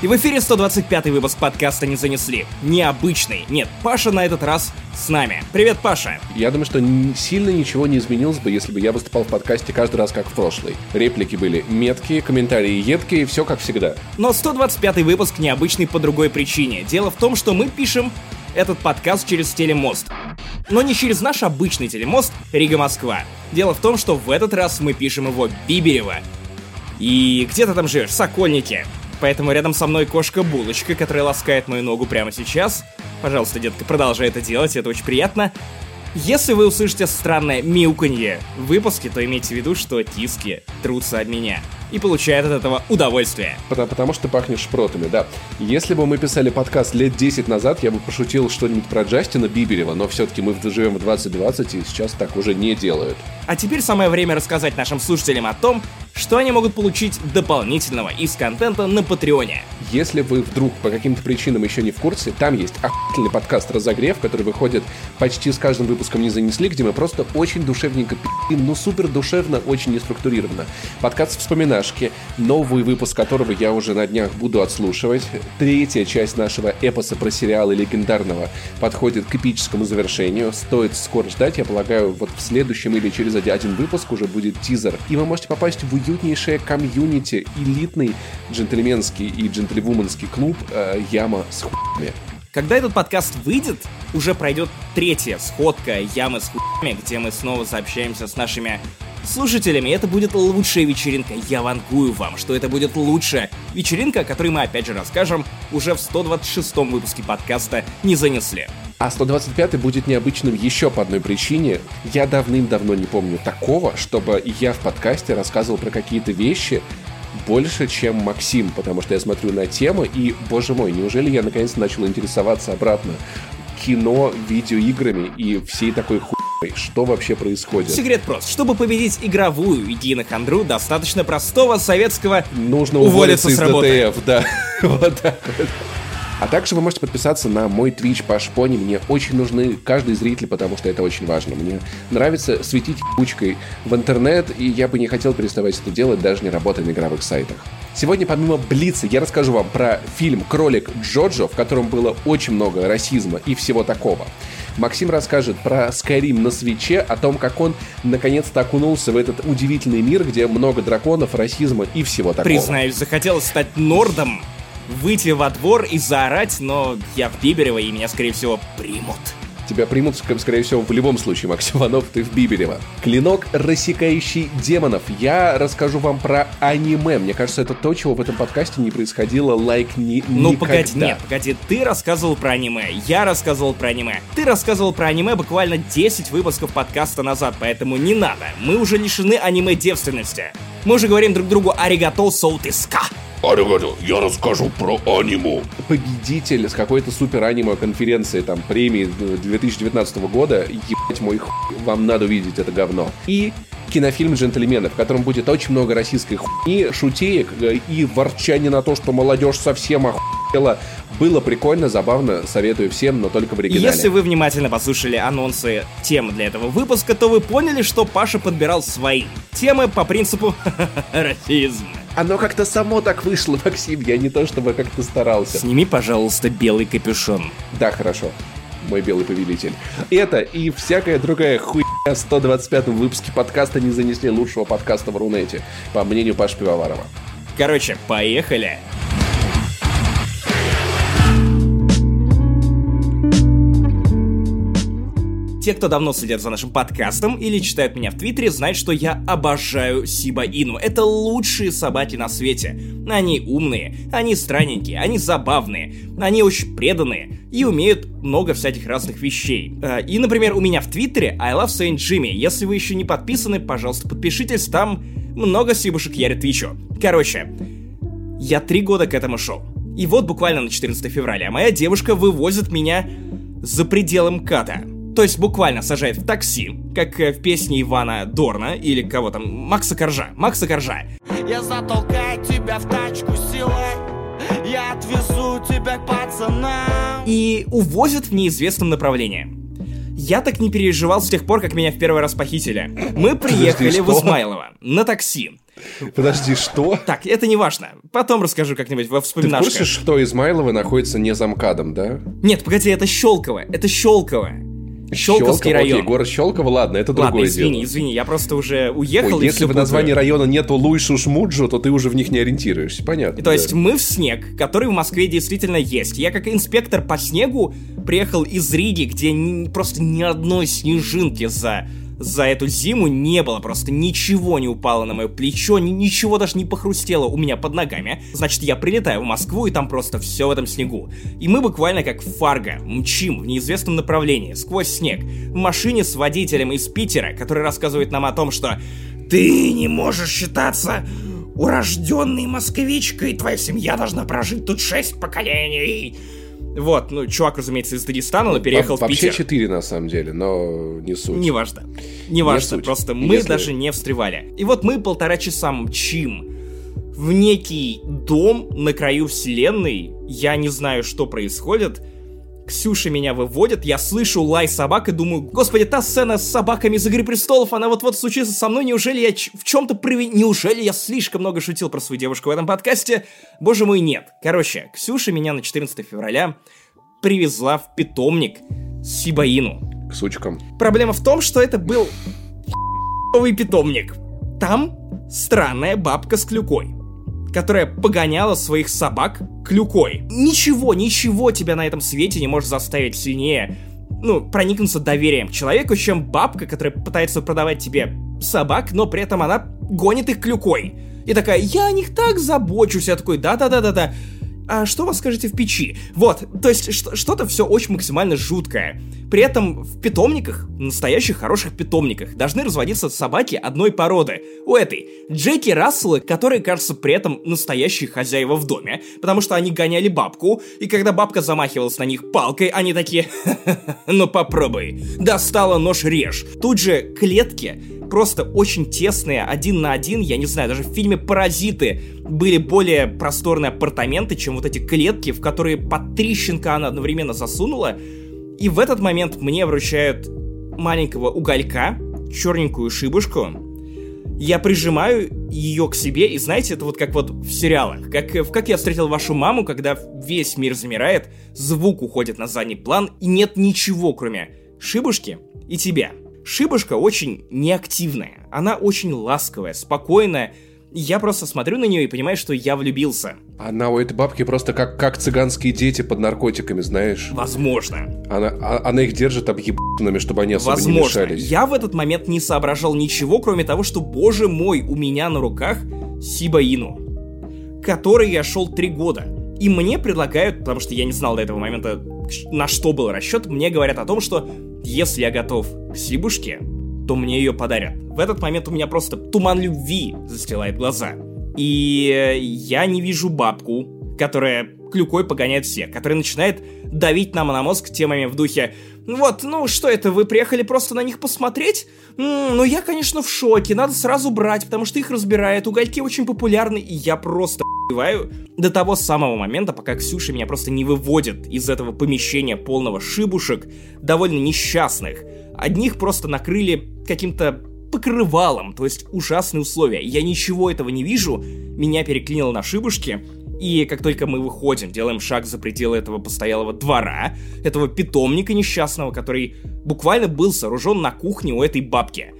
И в эфире 125 выпуск подкаста «Не занесли». Необычный. Нет, Паша на этот раз с нами. Привет, Паша. Я думаю, что сильно ничего не изменилось бы, если бы я выступал в подкасте каждый раз, как в прошлый. Реплики были меткие, комментарии едкие, все как всегда. Но 125 выпуск необычный по другой причине. Дело в том, что мы пишем этот подкаст через телемост. Но не через наш обычный телемост Рига-Москва. Дело в том, что в этот раз мы пишем его Биберево. И где ты там живешь? Сокольники. Поэтому рядом со мной кошка-булочка, которая ласкает мою ногу прямо сейчас. Пожалуйста, детка, продолжай это делать, это очень приятно. Если вы услышите странное мяуканье в выпуске, то имейте в виду, что тиски трутся от меня и получает от этого удовольствие. Потому, потому что пахнешь шпротами, да. Если бы мы писали подкаст лет 10 назад, я бы пошутил что-нибудь про Джастина Биберева, но все-таки мы живем в 2020, и сейчас так уже не делают. А теперь самое время рассказать нашим слушателям о том, что они могут получить дополнительного из контента на Патреоне. Если вы вдруг по каким-то причинам еще не в курсе, там есть охуительный подкаст «Разогрев», который выходит почти с каждым выпуском «Не занесли», где мы просто очень душевненько пи***м, ну супер душевно, очень неструктурированно. Подкаст «Вспоминашки», новый выпуск которого я уже на днях буду отслушивать. Третья часть нашего эпоса про сериалы легендарного подходит к эпическому завершению. Стоит скоро ждать, я полагаю, вот в следующем или через один выпуск уже будет тизер. И вы можете попасть в уютнейшее комьюнити, элитный джентльменский и джентльвуменский клуб э, Яма с хуями. Когда этот подкаст выйдет, уже пройдет третья сходка Ямы с хуями, где мы снова сообщаемся с нашими слушателями. Это будет лучшая вечеринка. Я вангую вам, что это будет лучшая вечеринка, о которой мы опять же расскажем уже в 126 выпуске подкаста «Не занесли». А 125 будет необычным еще по одной причине. Я давным-давно не помню такого, чтобы я в подкасте рассказывал про какие-то вещи больше, чем Максим, потому что я смотрю на тему и, боже мой, неужели я наконец начал интересоваться обратно кино, видеоиграми и всей такой хуйней? Что вообще происходит? Секрет прост. Чтобы победить игровую хандру, достаточно простого советского Нужно уволиться, уволиться из работы. ДТФ, да. вот так вот. А также вы можете подписаться на мой Twitch Паш Пони. Мне очень нужны каждый зритель, потому что это очень важно. Мне нравится светить кучкой в интернет, и я бы не хотел переставать это делать, даже не работая на игровых сайтах. Сегодня помимо Блица я расскажу вам про фильм «Кролик Джоджо», в котором было очень много расизма и всего такого. Максим расскажет про Skyrim на свече, о том, как он наконец-то окунулся в этот удивительный мир, где много драконов, расизма и всего такого. Признаюсь, захотелось стать нордом выйти во двор и заорать, но я в Биберево, и меня, скорее всего, примут. Тебя примут, скорее всего, в любом случае, Максим Иванов, ты в Биберево. Клинок, рассекающий демонов. Я расскажу вам про аниме. Мне кажется, это то, чего в этом подкасте не происходило лайк like, ни Ну, никогда. погоди, нет, погоди. Ты рассказывал про аниме, я рассказывал про аниме. Ты рассказывал про аниме буквально 10 выпусков подкаста назад, поэтому не надо. Мы уже лишены аниме-девственности. Мы уже говорим друг другу «Аригато соутиска». Аригато, я расскажу про аниму. Победитель с какой-то супер аниме конференции, там, премии 2019 года, ебать мой хуй, вам надо увидеть это говно. И кинофильм «Джентльмены», в котором будет очень много российской хуйни, шутеек э, и ворчания на то, что молодежь совсем охуела. Было прикольно, забавно, советую всем, но только в оригинале. Если вы внимательно послушали анонсы тем для этого выпуска, то вы поняли, что Паша подбирал свои темы по принципу расизма. Оно как-то само так вышло, Максим. Я не то чтобы как-то старался. Сними, пожалуйста, белый капюшон. Да, хорошо. Мой белый повелитель. Это и всякая другая хуйня в 125-м выпуске подкаста не занесли лучшего подкаста в Рунете, по мнению Паши Пивоварова. Короче, поехали. Те, кто давно следят за нашим подкастом или читают меня в Твиттере, знают, что я обожаю Сиба Ину. Это лучшие собаки на свете. Они умные, они странненькие, они забавные, они очень преданные и умеют много всяких разных вещей. Э, и, например, у меня в Твиттере I love Saint Jimmy. Если вы еще не подписаны, пожалуйста, подпишитесь, там много сибушек я ретвичу. Короче, я три года к этому шел. И вот буквально на 14 февраля моя девушка вывозит меня за пределом ката то есть буквально сажает в такси, как э, в песне Ивана Дорна или кого там, Макса Коржа. Макса Коржа. Я затолкаю тебя в тачку силой, я отвезу тебя к пацанам. И увозят в неизвестном направлении. Я так не переживал с тех пор, как меня в первый раз похитили. Мы приехали в Измайлово на такси. Подожди, что? Так, это не важно. Потом расскажу как-нибудь во Ты в вспоминашках. курсе, что Измайлово находится не за МКАДом, да? Нет, погоди, это Щелково. Это Щелково. Щелковский Щелково, район. Окей, город Щелково, ладно, это Ладно, другое извини, дело. извини, я просто уже уехал Ой, если в названии района нету Луишу Шмуджу, то ты уже в них не ориентируешься, понятно. То да. есть мы в снег, который в Москве действительно есть. Я как инспектор по снегу приехал из Риги, где ни- просто ни одной снежинки за за эту зиму не было, просто ничего не упало на мое плечо, ни- ничего даже не похрустело у меня под ногами. Значит, я прилетаю в Москву, и там просто все в этом снегу. И мы буквально как фарго мчим в неизвестном направлении, сквозь снег, в машине с водителем из Питера, который рассказывает нам о том, что «Ты не можешь считаться урожденной москвичкой, твоя семья должна прожить тут шесть поколений». Вот, ну, чувак, разумеется, из Дагестана, но переехал Во- в Питер. Вообще четыре, на самом деле, но не суть. Неважно. Неважно, суть. просто мы Если- даже не встревали. И вот мы полтора часа мчим в некий дом на краю вселенной. Я не знаю, что происходит. Ксюша меня выводит, я слышу лай собак и думаю, господи, та сцена с собаками из «Игры престолов», она вот-вот случится со мной, неужели я в чем-то прови... Неужели я слишком много шутил про свою девушку в этом подкасте? Боже мой, нет. Короче, Ксюша меня на 14 февраля привезла в питомник Сибаину. К сучкам. Проблема в том, что это был новый питомник. Там странная бабка с клюкой, которая погоняла своих собак клюкой. Ничего, ничего тебя на этом свете не может заставить сильнее, ну, проникнуться доверием к человеку, чем бабка, которая пытается продавать тебе собак, но при этом она гонит их клюкой. И такая, я о них так забочусь. Я такой, да-да-да-да-да. А что вы скажете в печи? Вот, то есть что- что-то все очень максимально жуткое. При этом в питомниках, настоящих хороших питомниках, должны разводиться собаки одной породы. У этой Джеки Расселы, которые, кажется, при этом настоящие хозяева в доме, потому что они гоняли бабку, и когда бабка замахивалась на них палкой, они такие, ну попробуй, достала нож режь. Тут же клетки просто очень тесные, один на один, я не знаю, даже в фильме «Паразиты» были более просторные апартаменты, чем вот эти клетки, в которые по три щенка она одновременно засунула. И в этот момент мне вручают маленького уголька, черненькую шибушку. Я прижимаю ее к себе, и знаете, это вот как вот в сериалах. Как, э, в «Как я встретил вашу маму», когда весь мир замирает, звук уходит на задний план, и нет ничего, кроме шибушки и тебя. Шибушка очень неактивная, она очень ласковая, спокойная. Я просто смотрю на нее и понимаю, что я влюбился. Она у этой бабки просто как, как цыганские дети под наркотиками, знаешь. Возможно. Она, а- она их держит объебанными, чтобы они особо не Возможно. мешались. Я в этот момент не соображал ничего, кроме того, что, боже мой, у меня на руках Сиба Ину, который я шел три года. И мне предлагают, потому что я не знал до этого момента, на что был расчет, мне говорят о том, что если я готов к Сибушке, то мне ее подарят. В этот момент у меня просто туман любви застилает глаза. И я не вижу бабку, которая клюкой погоняет всех, которая начинает давить нам на мозг темами в духе «Вот, ну что это, вы приехали просто на них посмотреть? М, ну я, конечно, в шоке, надо сразу брать, потому что их разбирают, угольки очень популярны, и я просто охуеваю до того самого момента, пока Ксюша меня просто не выводит из этого помещения полного шибушек, довольно несчастных. Одних просто накрыли каким-то покрывалом, то есть ужасные условия. Я ничего этого не вижу, меня переклинило на шибушке, и как только мы выходим, делаем шаг за пределы этого постоялого двора, этого питомника несчастного, который буквально был сооружен на кухне у этой бабки.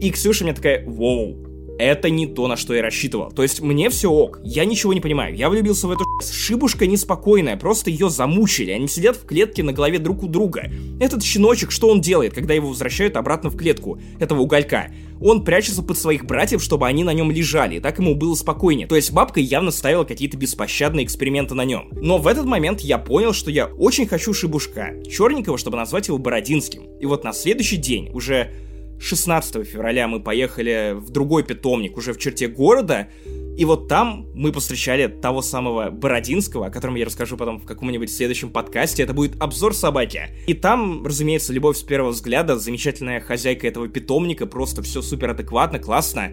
И Ксюша мне такая, воу, это не то, на что я рассчитывал. То есть мне все ок, я ничего не понимаю. Я влюбился в эту шибушка неспокойная, просто ее замучили. Они сидят в клетке на голове друг у друга. Этот щеночек, что он делает, когда его возвращают обратно в клетку, этого уголька? Он прячется под своих братьев, чтобы они на нем лежали, и так ему было спокойнее. То есть бабка явно ставила какие-то беспощадные эксперименты на нем. Но в этот момент я понял, что я очень хочу шибушка, черненького, чтобы назвать его Бородинским. И вот на следующий день, уже 16 февраля мы поехали в другой питомник, уже в черте города, и вот там мы повстречали того самого Бородинского, о котором я расскажу потом в каком-нибудь следующем подкасте. Это будет обзор собаки. И там, разумеется, любовь с первого взгляда, замечательная хозяйка этого питомника, просто все супер адекватно, классно.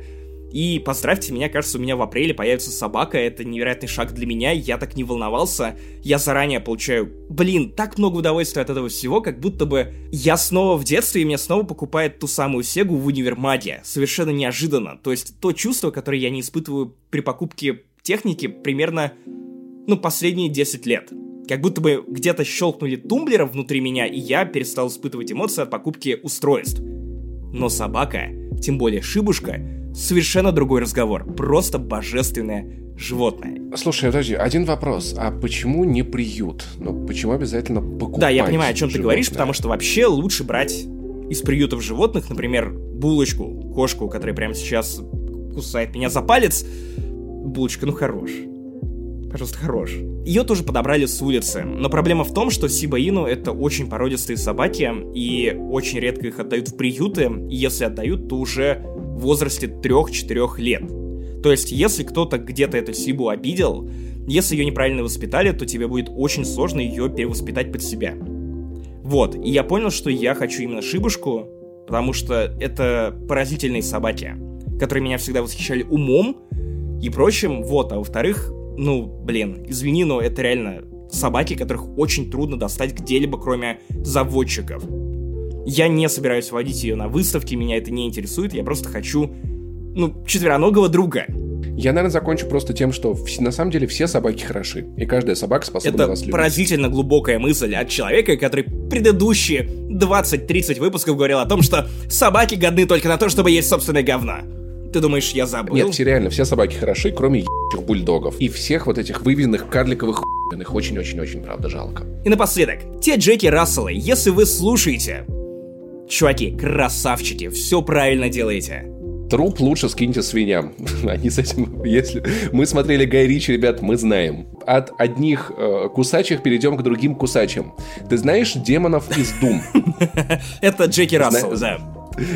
И поздравьте меня, кажется, у меня в апреле появится собака, это невероятный шаг для меня, я так не волновался, я заранее получаю, блин, так много удовольствия от этого всего, как будто бы я снова в детстве, и мне снова покупает ту самую Сегу в универмаге, совершенно неожиданно, то есть то чувство, которое я не испытываю при покупке техники примерно, ну, последние 10 лет. Как будто бы где-то щелкнули тумблеров внутри меня, и я перестал испытывать эмоции от покупки устройств. Но собака, тем более шибушка, совершенно другой разговор. Просто божественное животное. Слушай, подожди, один вопрос. А почему не приют? Ну, почему обязательно покупать Да, я понимаю, о чем животное? ты говоришь, потому что вообще лучше брать из приютов животных, например, булочку, кошку, которая прямо сейчас кусает меня за палец. Булочка, ну хорош. Пожалуйста, хорош. Ее тоже подобрали с улицы, но проблема в том, что Сибаину это очень породистые собаки, и очень редко их отдают в приюты, и если отдают, то уже в возрасте 3-4 лет. То есть, если кто-то где-то эту Сибу обидел, если ее неправильно воспитали, то тебе будет очень сложно ее перевоспитать под себя. Вот, и я понял, что я хочу именно шибушку, потому что это поразительные собаки, которые меня всегда восхищали умом и прочим, вот, а во-вторых, ну, блин, извини, но это реально собаки, которых очень трудно достать где-либо, кроме заводчиков. Я не собираюсь водить ее на выставке, меня это не интересует, я просто хочу, ну, четвероногого друга. Я, наверное, закончу просто тем, что на самом деле все собаки хороши, и каждая собака способна Это вас любить. поразительно глубокая мысль от человека, который предыдущие 20-30 выпусков говорил о том, что собаки годны только на то, чтобы есть собственное говно. Ты думаешь, я забыл? Нет, все реально, все собаки хороши, кроме ебачих бульдогов. И всех вот этих выведенных карликовых хуйных очень-очень-очень, правда, жалко. И напоследок, те Джеки Расселы, если вы слушаете, чуваки, красавчики, все правильно делаете. Труп лучше скиньте свиньям. Они с этим, если... Мы смотрели Гай Ричи, ребят, мы знаем. От одних э, кусачих перейдем к другим кусачим. Ты знаешь демонов из Дум? Это Джеки Рассел, да.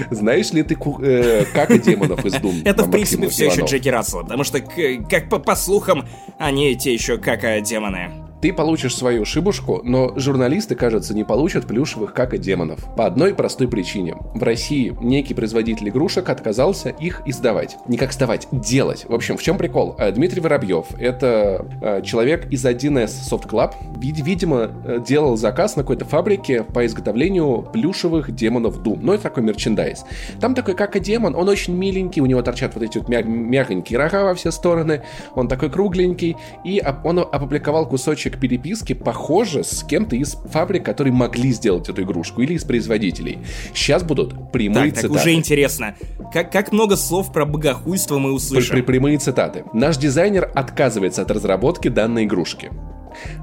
Знаешь ли ты э, как демонов из Дум? Это, в принципе, все еще? Джеки Рассел, потому что, как по, по слухам, они те еще как э, демоны. Ты получишь свою шибушку, но журналисты, кажется, не получат плюшевых как и демонов. По одной простой причине. В России некий производитель игрушек отказался их издавать. Не как сдавать, делать. В общем, в чем прикол? Э, Дмитрий Воробьев, это э, человек из 1С Soft Club, вид- видимо, э, делал заказ на какой-то фабрике по изготовлению плюшевых демонов Doom. Ну, это такой мерчендайз. Там такой как и демон, он очень миленький, у него торчат вот эти вот мя- мягонькие рога во все стороны, он такой кругленький, и он опубликовал кусочек переписки, похоже, с кем-то из фабрик, которые могли сделать эту игрушку, или из производителей. Сейчас будут прямые Так, так цитаты. уже интересно. Как, как много слов про богохульство мы При- услышим? при- прямые цитаты. Наш дизайнер отказывается от разработки данной игрушки.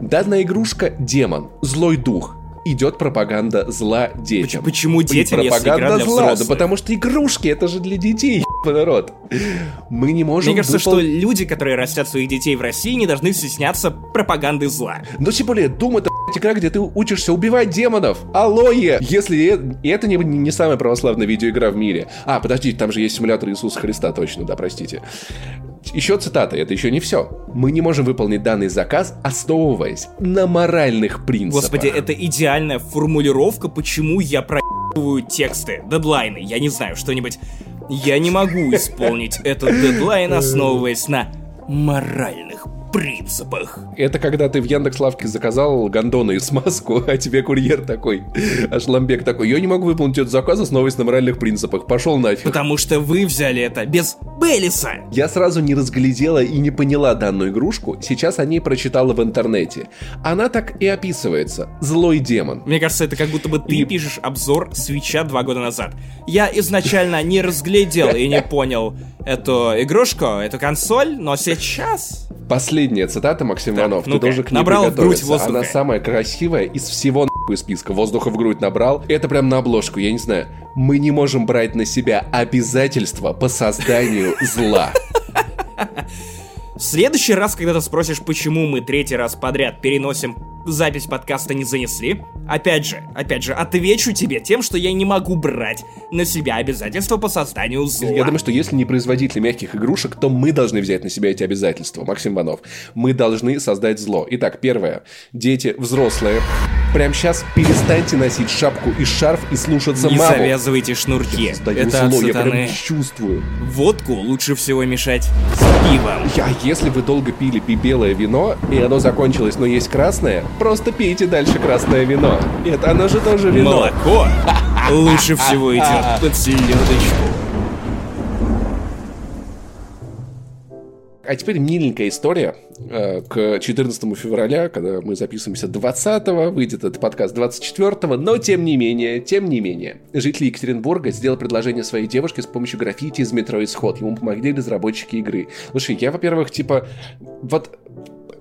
Данная игрушка — демон, злой дух. Идет пропаганда зла детям. Почему детям, если игра пропаганда для зла? Да потому что игрушки, это же для детей, народ. Мы не можем Мне кажется, выпол- что люди, которые растят своих детей в России, не должны стесняться пропаганды зла. Но тем более, Doom это игра, где ты учишься убивать демонов. Алоэ! Если э- и это не, не самая православная видеоигра в мире. А, подождите, там же есть симулятор Иисуса Христа, точно, да, простите. Еще цитата, это еще не все. Мы не можем выполнить данный заказ, основываясь на моральных принципах. Господи, это идеальная формулировка, почему я проебываю тексты, дедлайны, я не знаю, что-нибудь. Я не могу исполнить этот дедлайн, основываясь на моральных принципах. Это когда ты в Яндекс.Лавке заказал гондоны и смазку, а тебе курьер такой, аж ламбек такой, я не могу выполнить этот заказ, основываясь на моральных принципах, пошел нафиг. Потому что вы взяли это без Беллиса. Я сразу не разглядела и не поняла данную игрушку, сейчас о ней прочитала в интернете. Она так и описывается. Злой демон. Мне кажется, это как будто бы ты И- пишешь обзор свеча два года назад. Я изначально не разглядел и не понял эту игрушку, эту консоль, но сейчас... Последняя цитата, Максим Так, Иванов, ты должен к ней набрал в грудь воздуха. Она самая красивая из всего нахуй списка. Воздуха в грудь набрал. Это прям на обложку, я не знаю. Мы не можем брать на себя обязательства по созданию зла. В следующий раз, когда ты спросишь, почему мы третий раз подряд переносим запись подкаста не занесли. Опять же, опять же, отвечу тебе тем, что я не могу брать на себя обязательства по созданию зла. Я думаю, что если не производители мягких игрушек, то мы должны взять на себя эти обязательства. Максим Иванов. Мы должны создать зло. Итак, первое. Дети, взрослые, прямо сейчас перестаньте носить шапку и шарф и слушаться не маму. завязывайте шнурки. Я Это от зло, я сатаны. прям чувствую. Водку лучше всего мешать с пивом. А если вы долго пили пи- белое вино, и оно закончилось, но есть красное, просто пейте дальше красное вино. Это оно же тоже вино. Молоко лучше всего идет под селедочку. А теперь миленькая история. Э, К 14 февраля, когда мы записываемся 20-го, выйдет этот подкаст 24-го, но тем не менее, тем не менее, житель Екатеринбурга сделал предложение своей девушке с помощью граффити из метро Исход. Ему помогли разработчики игры. Слушай, я, во-первых, типа, вот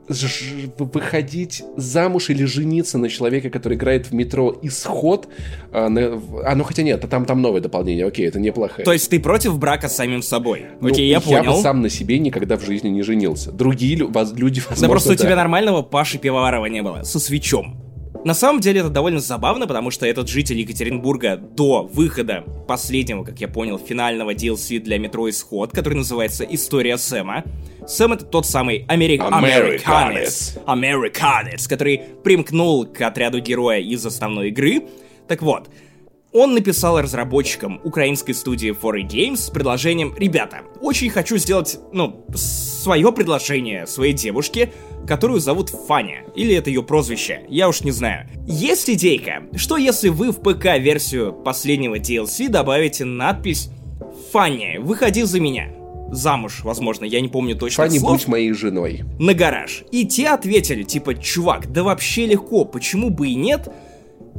выходить замуж или жениться на человека, который играет в метро Исход, а, на- а ну хотя нет, там, там новое дополнение, окей, это неплохое. То есть ты против брака с самим собой? Ну, Окей, я понял. бы сам на себе никогда в жизни не женился. Другие люди, возможно, Да просто у тебя да. нормального Паши Пивоварова не было, со свечом. На самом деле это довольно забавно, потому что этот житель Екатеринбурга до выхода последнего, как я понял, финального DLC для метро Исход, который называется История Сэма. Сэм это тот самый америк... Американец. американец, который примкнул к отряду героя из основной игры. Так вот, он написал разработчикам украинской студии 4A Games с предложением «Ребята, очень хочу сделать, ну, свое предложение своей девушке, которую зовут Фаня, или это ее прозвище, я уж не знаю. Есть идейка, что если вы в ПК-версию последнего DLC добавите надпись «Фаня, выходи за меня». Замуж, возможно, я не помню точно Фанни, слов будь моей женой. на гараж. И те ответили, типа, чувак, да вообще легко, почему бы и нет?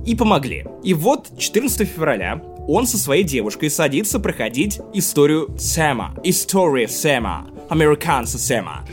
И помогли. И вот 14 февраля он со своей девушкой садится проходить историю Сэма. История Сэма. Американца Сэма.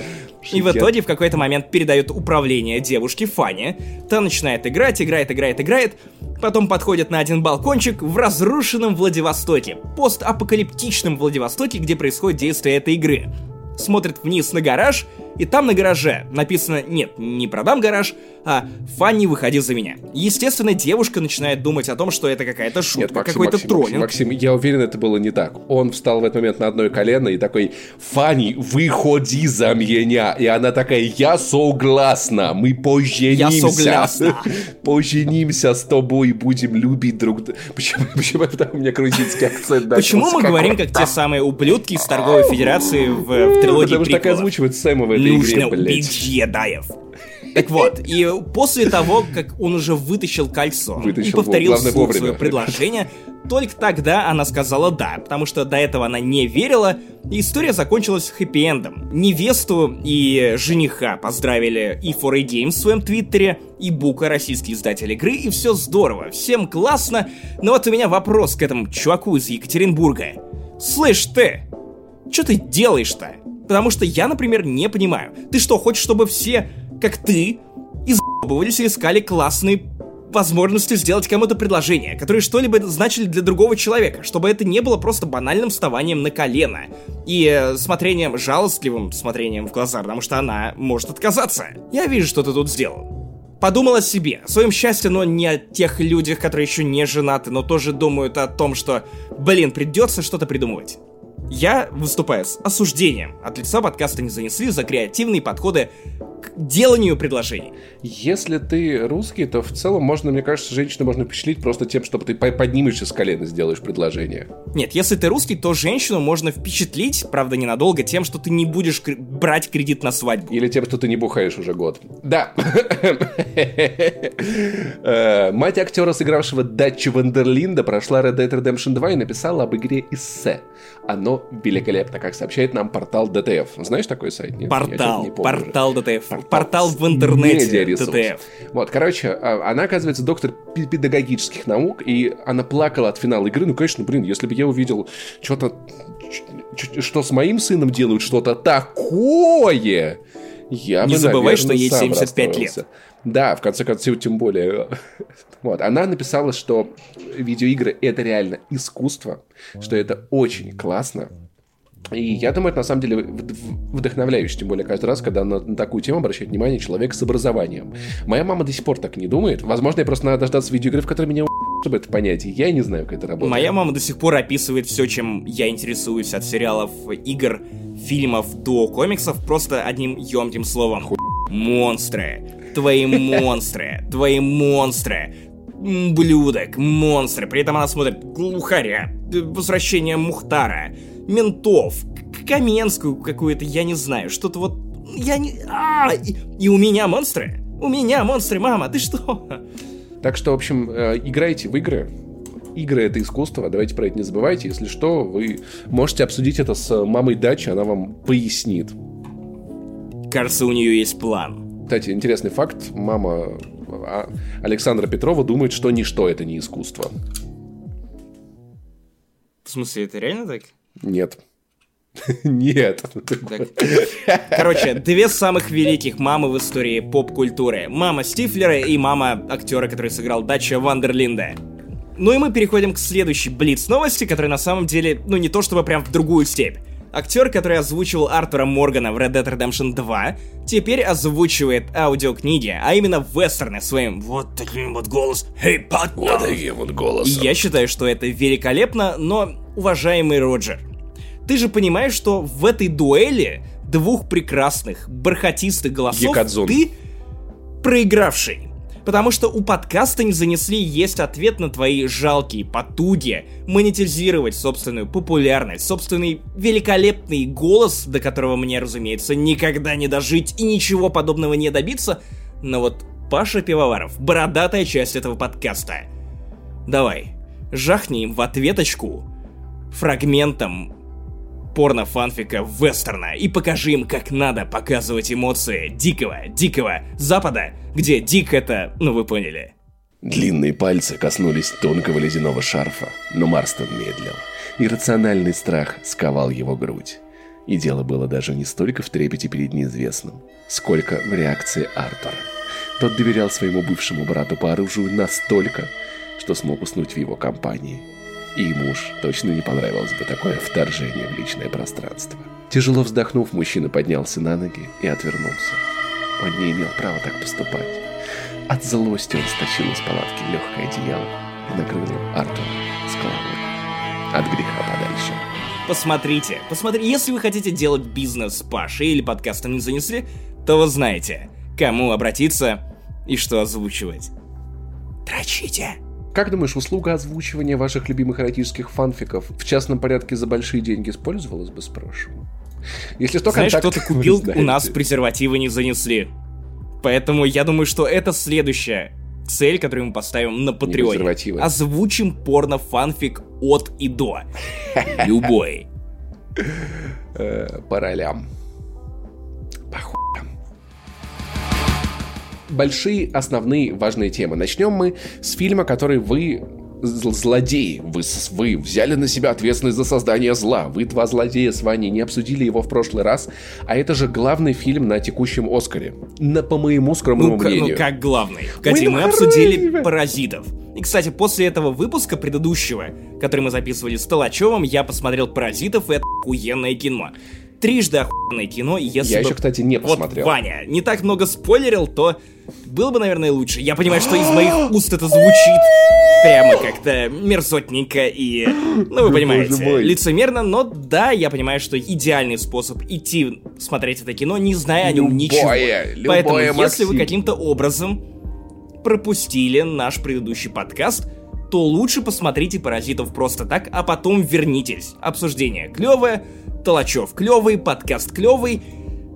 И в итоге в какой-то момент передает управление девушке Фане. Та начинает играть, играет, играет, играет. Потом подходит на один балкончик в разрушенном Владивостоке. Постапокалиптичном Владивостоке, где происходит действие этой игры. Смотрит вниз на гараж, и там на гараже написано «Нет, не продам гараж, а Фанни, выходи за меня». Естественно, девушка начинает думать о том, что это какая-то шутка, какой-то троллинг. Максим, я уверен, это было не так. Он встал в этот момент на одно колено и такой, Фанни, выходи за меня. И она такая, я согласна, мы поженимся. согласна. Поженимся с тобой и будем любить друг друга. Почему, почему это у меня грузинский акцент? Почему мы говорим, как те самые ублюдки из торговой федерации в, в трилогии Потому что так Сэма в этой Нужно игре, блядь. убить Едаев. Так вот, и после того, как он уже вытащил кольцо Вытащил, и повторил главное, вслух свое предложение, только тогда она сказала «да», потому что до этого она не верила, и история закончилась хэппи-эндом. Невесту и жениха поздравили и 4A Games в своем твиттере, и Бука, российский издатель игры, и все здорово, всем классно, но вот у меня вопрос к этому чуваку из Екатеринбурга. Слышь ты, что ты делаешь-то? Потому что я, например, не понимаю. Ты что, хочешь, чтобы все, как ты, изъебывались и искали классные возможности сделать кому-то предложение, которые что-либо значили для другого человека, чтобы это не было просто банальным вставанием на колено и э, смотрением, жалостливым смотрением в глаза, потому что она может отказаться. Я вижу, что ты тут сделал. Подумал о себе, о своем счастье, но не о тех людях, которые еще не женаты, но тоже думают о том, что, блин, придется что-то придумывать. Я выступаю с осуждением от лица подкаста «Не занесли» за креативные подходы к деланию предложений. Если ты русский, то в целом можно, мне кажется, женщину можно впечатлить просто тем, что ты по- поднимешься с колена и сделаешь предложение. Нет, если ты русский, то женщину можно впечатлить, правда ненадолго, тем, что ты не будешь кр- брать кредит на свадьбу. Или тем, что ты не бухаешь уже год. Да. Э, Мать актера, сыгравшего Датчи Вандерлинда, прошла Red Dead Redemption 2 и написала об игре эссе. Оно великолепно, как сообщает нам портал DTF. Знаешь такой сайт? Нет? Портал, помню уже. Портал в интернете. DTF. Вот, короче, а, она, оказывается, доктор пе- педагогических наук, и она плакала от финала игры. Ну, конечно, блин, если бы я увидел что-то, что с моим сыном делают что-то такое, я Не бы, забывай, наверное, что ей сам 75 лет. Да, в конце концов, тем более. Вот, она написала, что видеоигры — это реально искусство, что это очень классно, И я думаю, это на самом деле вдохновляюще, тем более каждый раз, когда на, на такую тему обращает внимание человек с образованием. Моя мама до сих пор так не думает. Возможно, я просто надо дождаться видеоигры, в которой меня чтобы это понять. Я не знаю, как это работает. Моя мама до сих пор описывает все, чем я интересуюсь, от сериалов, игр, фильмов до комиксов, просто одним емким словом. Ху... Монстры. Твои монстры. Твои монстры. Блюдок, монстры. При этом она смотрит глухаря, возвращение Мухтара, ментов, Каменскую какую-то, я не знаю, что-то вот... Я не... А, и, и у меня монстры? У меня монстры, мама, ты что? Так что, в общем, э, играйте в игры. Игры — это искусство, давайте про это не забывайте. Если что, вы можете обсудить это с мамой Дачи, она вам пояснит. Кажется, у нее есть план. Кстати, интересный факт. Мама а, Александра Петрова думает, что ничто это не искусство. В смысле, это реально так? Нет. Нет. Короче, две самых великих мамы в истории поп-культуры. Мама Стифлера и мама актера, который сыграл Дача Вандерлинда. Ну и мы переходим к следующей Блиц новости, которая на самом деле, ну не то чтобы прям в другую степь. Актер, который озвучивал Артура Моргана в Red Dead Redemption 2, теперь озвучивает аудиокниги, а именно вестерны своим вот таким вот голос «Hey, partner!» Вот таким вот голосом. И я считаю, что это великолепно, но, уважаемый Роджер, ты же понимаешь, что в этой дуэли двух прекрасных, бархатистых голосов Якадзун. ты проигравший. Потому что у подкаста не занесли есть ответ на твои жалкие потуги монетизировать собственную популярность, собственный великолепный голос, до которого мне, разумеется, никогда не дожить и ничего подобного не добиться. Но вот Паша Пивоваров, бородатая часть этого подкаста. Давай, жахни им в ответочку фрагментом порно-фанфика вестерна и покажи им, как надо показывать эмоции дикого, дикого Запада, где дик это, ну вы поняли. Длинные пальцы коснулись тонкого ледяного шарфа, но Марстон медлил. Иррациональный страх сковал его грудь. И дело было даже не столько в трепете перед неизвестным, сколько в реакции Артура. Тот доверял своему бывшему брату по оружию настолько, что смог уснуть в его компании – и ему уж точно не понравилось бы такое вторжение в личное пространство. Тяжело вздохнув, мужчина поднялся на ноги и отвернулся. Он не имел права так поступать. От злости он стащил из палатки легкое одеяло и накрыл Артура с головой. От греха подальше. Посмотрите, посмотрите, если вы хотите делать бизнес с Пашей или подкастом не занесли, то вы знаете, кому обратиться и что озвучивать. Дрочите! Как думаешь, услуга озвучивания ваших любимых эротических фанфиков в частном порядке за большие деньги использовалась бы, спрашиваю? Если что, Знаешь, что ты купил, у нас презервативы не занесли. Поэтому я думаю, что это следующая цель, которую мы поставим на Патреоне. Озвучим порно-фанфик от и до. Любой. Э, по ролям. Большие, основные, важные темы. Начнем мы с фильма, который вы злодеи. Вы, вы взяли на себя ответственность за создание зла. Вы два злодея с Ваней не обсудили его в прошлый раз. А это же главный фильм на текущем Оскаре. На, по моему скромному ну, мнению. Ну как главный? Кстати, мы обсудили «Паразитов». И, кстати, после этого выпуска предыдущего, который мы записывали с Толачевым, я посмотрел «Паразитов» и это охуенное кино трижды охуенное кино, и если Я бы... еще, кстати, не посмотрел. Вот, Ваня, не так много спойлерил, то было бы, наверное, лучше. Я понимаю, что из моих уст это звучит прямо как-то мерзотненько и, ну, вы понимаете, лицемерно, но да, я понимаю, что идеальный способ идти смотреть это кино, не зная о нем ничего. Любое, Поэтому, если вы каким-то образом пропустили наш предыдущий подкаст, то лучше посмотрите «Паразитов» просто так, а потом вернитесь. Обсуждение клевое, Толачев клевый, подкаст клевый,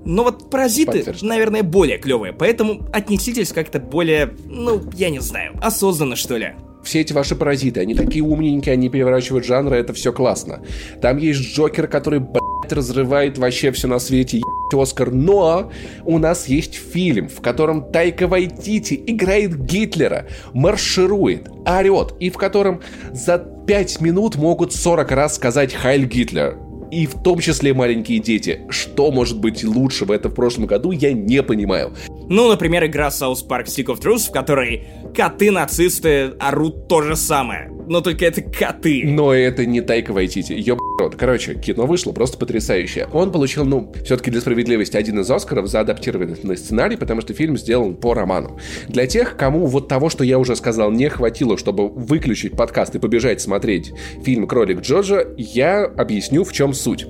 но вот паразиты, наверное, более клевые, поэтому отнеситесь как-то более, ну, я не знаю, осознанно, что ли. Все эти ваши паразиты, они такие умненькие, они переворачивают жанры, это все классно. Там есть Джокер, который, блядь, разрывает вообще все на свете, Оскар, но у нас есть фильм, в котором Тайка Вайтити играет Гитлера, марширует, орет, и в котором за 5 минут могут 40 раз сказать «Хайль Гитлер» и в том числе маленькие дети. Что может быть лучше в этом в прошлом году, я не понимаю. Ну, например, игра South Park Stick of Truth, в которой коты-нацисты орут то же самое. Но только это коты. Но это не Тайка Вайтити. Ёб рот. Короче, кино вышло просто потрясающее. Он получил, ну, все-таки для справедливости один из Оскаров за адаптированный сценарий, потому что фильм сделан по роману. Для тех, кому вот того, что я уже сказал, не хватило, чтобы выключить подкаст и побежать смотреть фильм «Кролик Джорджа», я объясню, в чем суть.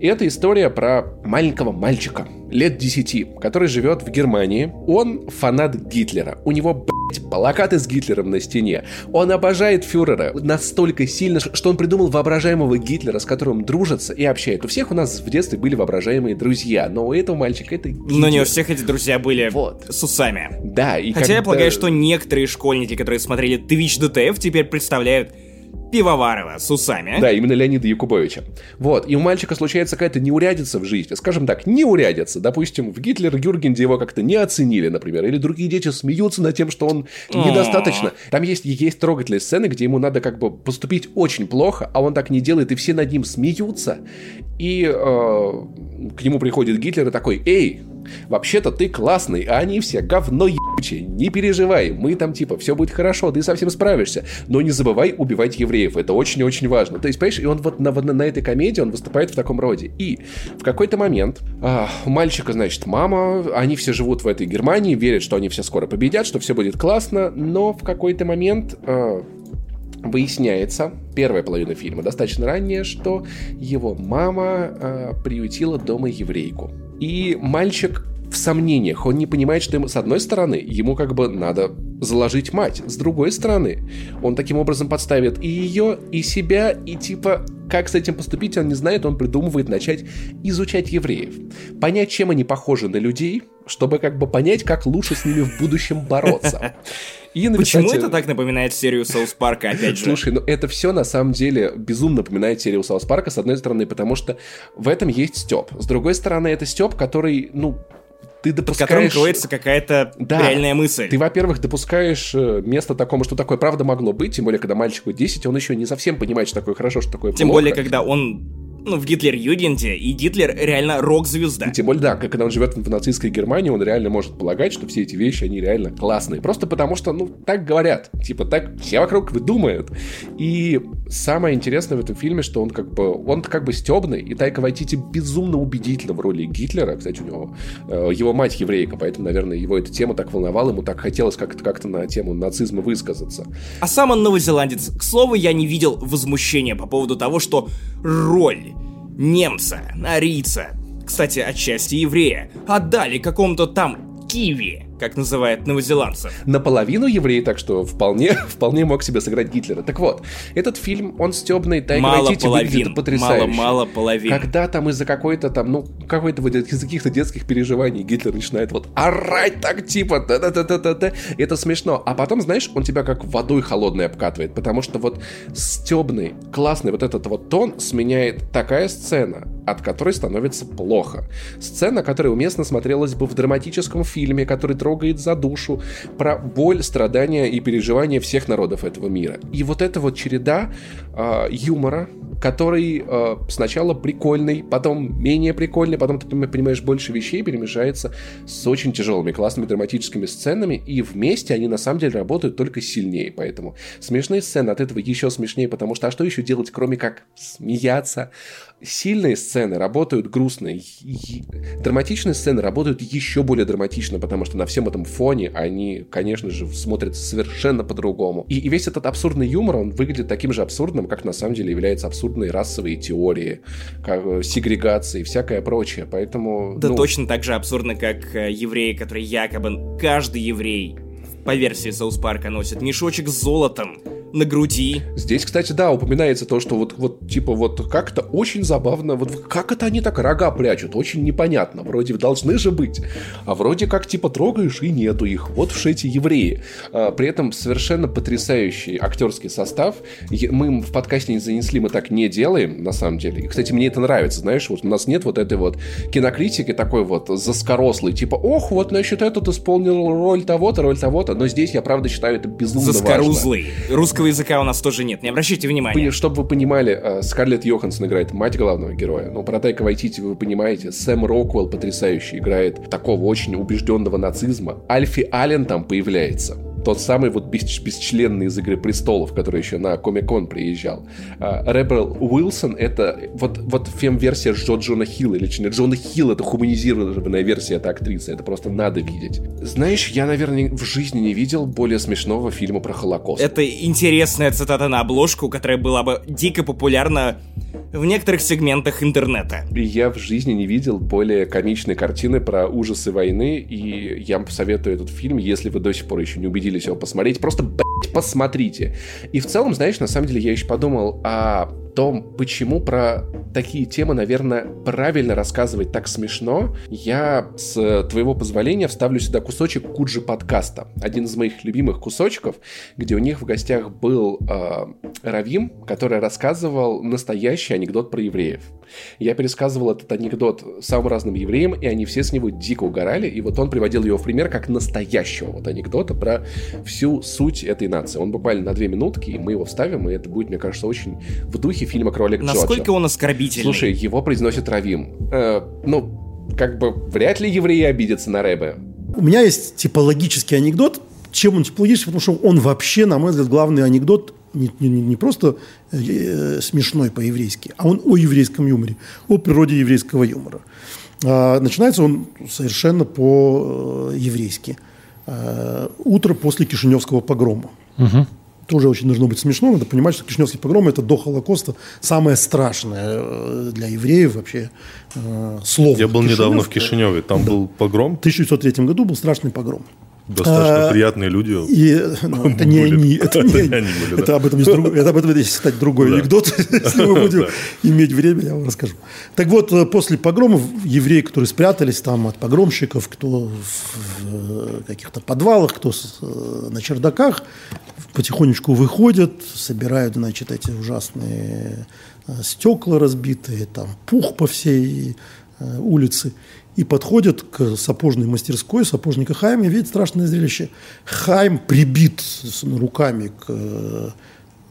И это история про маленького мальчика, лет 10, который живет в Германии. Он фанат Гитлера. У него, блядь, плакаты с Гитлером на стене. Он обожает фюрера настолько сильно, что он придумал воображаемого Гитлера, с которым дружится и общает. У всех у нас в детстве были воображаемые друзья, но у этого мальчика это Гитлер. Но не у всех эти друзья были вот. с усами. Да, и Хотя когда... я полагаю, что некоторые школьники, которые смотрели Twitch DTF, теперь представляют Пивоварова с усами. Да, именно Леонида Якубовича. Вот, и у мальчика случается какая-то неурядица в жизни. Скажем так, неурядица. Допустим, в Гитлер Юргенде его как-то не оценили, например. Или другие дети смеются над тем, что он недостаточно. Там есть, есть трогательные сцены, где ему надо как бы поступить очень плохо, а он так не делает, и все над ним смеются. И э, к нему приходит Гитлер и такой, эй, Вообще-то ты классный, а они все говно ебучие. Не переживай, мы там типа, все будет хорошо, ты совсем справишься. Но не забывай убивать евреев, это очень-очень важно. То есть, понимаешь, и он вот на, на, на этой комедии, он выступает в таком роде. И в какой-то момент а, у мальчика, значит, мама, они все живут в этой Германии, верят, что они все скоро победят, что все будет классно, но в какой-то момент а, выясняется, первая половина фильма достаточно ранняя, что его мама э, приютила дома еврейку. И мальчик в сомнениях. Он не понимает, что ему, с одной стороны, ему как бы надо заложить мать. С другой стороны, он таким образом подставит и ее, и себя, и типа, как с этим поступить, он не знает, он придумывает начать изучать евреев. Понять, чем они похожи на людей, чтобы как бы понять, как лучше с ними в будущем бороться. И написать... Почему это так напоминает серию Саус Парка, опять же? Слушай, ну это все на самом деле безумно напоминает серию Саус Парка, с одной стороны, потому что в этом есть стёб. С другой стороны, это стёб, который, ну, ты допускаешь... Под которым кроется какая-то да. реальная мысль. Ты, во-первых, допускаешь э, место такому, что такое правда могло быть, тем более, когда мальчику 10, он еще не совсем понимает, что такое хорошо, что такое Тем более, когда он ну, в Гитлер-Югенде, и Гитлер реально рок-звезда. Тем более, да, когда он живет в нацистской Германии, он реально может полагать, что все эти вещи, они реально классные. Просто потому что, ну, так говорят. Типа, так все вокруг думают. И самое интересное в этом фильме, что он как бы, он как бы стебный, и Тайка Вайтити безумно убедительно в роли Гитлера. Кстати, у него, э, его мать еврейка, поэтому, наверное, его эта тема так волновала, ему так хотелось как-то как на тему нацизма высказаться. А сам он новозеландец. К слову, я не видел возмущения по поводу того, что роль немца, арийца, кстати, отчасти еврея, отдали какому-то там киви как называют новозеландцев. Наполовину еврей, так что вполне, вполне мог себе сыграть Гитлера. Так вот, этот фильм, он стебный, Тайка мало Вайтити выглядит потрясающе. Мало, мало половин. Когда там из-за какой-то там, ну, какой-то вот из-за каких-то детских переживаний Гитлер начинает вот орать так типа, да-да-да-да-да, это смешно. А потом, знаешь, он тебя как водой холодной обкатывает, потому что вот стебный, классный вот этот вот тон сменяет такая сцена, от которой становится плохо. Сцена, которая уместно смотрелась бы в драматическом фильме, который трогает за душу, про боль, страдания и переживания всех народов этого мира. И вот эта вот череда э, юмора, который э, сначала прикольный, потом менее прикольный, потом ты понимаешь больше вещей, перемешается с очень тяжелыми, классными драматическими сценами, и вместе они на самом деле работают только сильнее, поэтому смешные сцены от этого еще смешнее, потому что а что еще делать, кроме как смеяться, сильные сцены работают грустные, драматичные сцены работают еще более драматично, потому что на всем этом фоне они, конечно же, смотрятся совершенно по-другому. И, и весь этот абсурдный юмор, он выглядит таким же абсурдным, как на самом деле являются абсурдные расовые теории, как э, сегрегация и всякое прочее. Поэтому... Да ну... точно так же абсурдно, как э, евреи, которые якобы каждый еврей по версии Соус Парка носит мешочек с золотом, на груди. Здесь, кстати, да, упоминается то, что вот, вот типа, вот как-то очень забавно, вот как это они так рога прячут, очень непонятно, вроде должны же быть, а вроде как, типа, трогаешь и нету их, вот уж эти евреи. А, при этом совершенно потрясающий актерский состав, мы в подкасте не занесли, мы так не делаем, на самом деле. И, кстати, мне это нравится, знаешь, вот у нас нет вот этой вот кинокритики такой вот заскорослой, типа, ох, вот, значит, этот исполнил роль того-то, роль того-то, но здесь я, правда, считаю это безумно Заскорузлый. Важно русского языка у нас тоже нет, не обращайте внимания. Чтобы вы понимали, э, Скарлетт Йоханссон играет мать главного героя, но про Тайка Вайтити вы понимаете, Сэм Роквелл потрясающий играет такого очень убежденного нацизма. Альфи Аллен там появляется тот самый вот бес, бесчленный из «Игры престолов», который еще на Комик-кон приезжал. А, Ребел Уилсон — это вот, вот фем-версия Джо Джона Хилла, или не Джона Хилла — это хуманизированная версия этой актрисы, это просто надо видеть. Знаешь, я, наверное, в жизни не видел более смешного фильма про Холокост. Это интересная цитата на обложку, которая была бы дико популярна в некоторых сегментах интернета. Я в жизни не видел более комичной картины про ужасы войны, и я вам посоветую этот фильм, если вы до сих пор еще не убедились его посмотреть, просто, блядь, посмотрите. И в целом, знаешь, на самом деле я еще подумал о том, почему про такие темы, наверное, правильно рассказывать так смешно, я с твоего позволения вставлю сюда кусочек Куджи подкаста. Один из моих любимых кусочков, где у них в гостях был э, Равим, который рассказывал настоящий анекдот про евреев. Я пересказывал этот анекдот самым разным евреям, и они все с него дико угорали, и вот он приводил его в пример как настоящего вот анекдота про всю суть этой нации. Он буквально на две минутки, и мы его вставим, и это будет, мне кажется, очень в духе фильма «Кролик Насколько Джорджа. он оскорбительный? Слушай, его произносит Равим. Э, ну, как бы вряд ли евреи обидятся на Рэбе. У меня есть типологический анекдот. Чем он типологический? Потому что он вообще, на мой взгляд, главный анекдот не, не, не просто смешной по-еврейски, а он о еврейском юморе, о природе еврейского юмора. А, начинается он совершенно по-еврейски. А, утро после Кишиневского погрома. Угу тоже очень должно быть смешно. Надо понимать, что Кишиневский погром – это до Холокоста самое страшное э, для евреев вообще э, слово. Я был Кишинев, недавно в Кишиневе, там да. был погром. В 1903 году был страшный погром. Достаточно а, приятные люди. И, ну, это не они, это не они. Были, это, об этом есть друг, это об этом есть, кстати, другой анекдот. Если мы будем иметь время, я вам расскажу. Так вот, э, после погромов евреи, которые спрятались там от погромщиков, кто в каких-то подвалах, кто на чердаках, потихонечку выходят, собирают, значит, эти ужасные э, стекла разбитые, там пух по всей э, улице, и подходят к сапожной мастерской сапожника Хайма и видят страшное зрелище. Хайм прибит руками к э,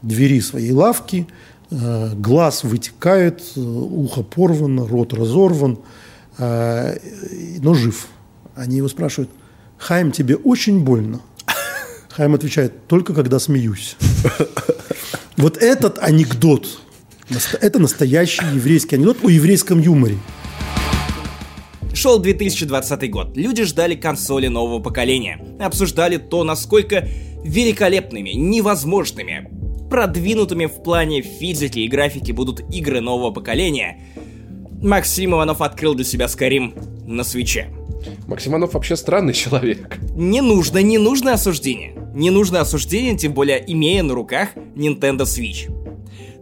двери своей лавки, глаз вытекает, ухо порвано, рот разорван, но жив. Они его спрашивают, Хайм, тебе очень больно? Хайм отвечает, только когда смеюсь. Вот этот анекдот, это настоящий еврейский анекдот о еврейском юморе. Шел 2020 год. Люди ждали консоли нового поколения. Обсуждали то, насколько великолепными, невозможными, продвинутыми в плане физики и графики будут игры нового поколения. Максим Иванов открыл для себя Скарим на свече. Максиманов вообще странный человек. Не нужно, не нужно осуждение. Не нужно осуждение, тем более имея на руках Nintendo Switch.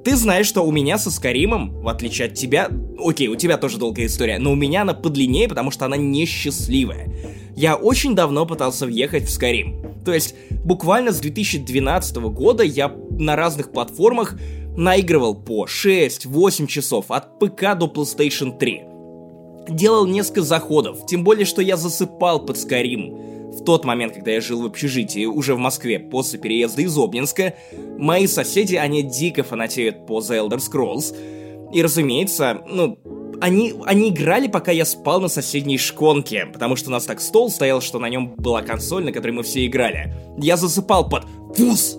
Ты знаешь, что у меня со Скаримом, в отличие от тебя, окей, у тебя тоже долгая история, но у меня она подлиннее, потому что она несчастливая. Я очень давно пытался въехать в Скарим. То есть, буквально с 2012 года я на разных платформах наигрывал по 6-8 часов от ПК до PlayStation 3 делал несколько заходов, тем более, что я засыпал под Скарим. В тот момент, когда я жил в общежитии, уже в Москве, после переезда из Обнинска, мои соседи, они дико фанатеют по The Elder Scrolls. И, разумеется, ну, они, они играли, пока я спал на соседней шконке, потому что у нас так стол стоял, что на нем была консоль, на которой мы все играли. Я засыпал под «Фус!»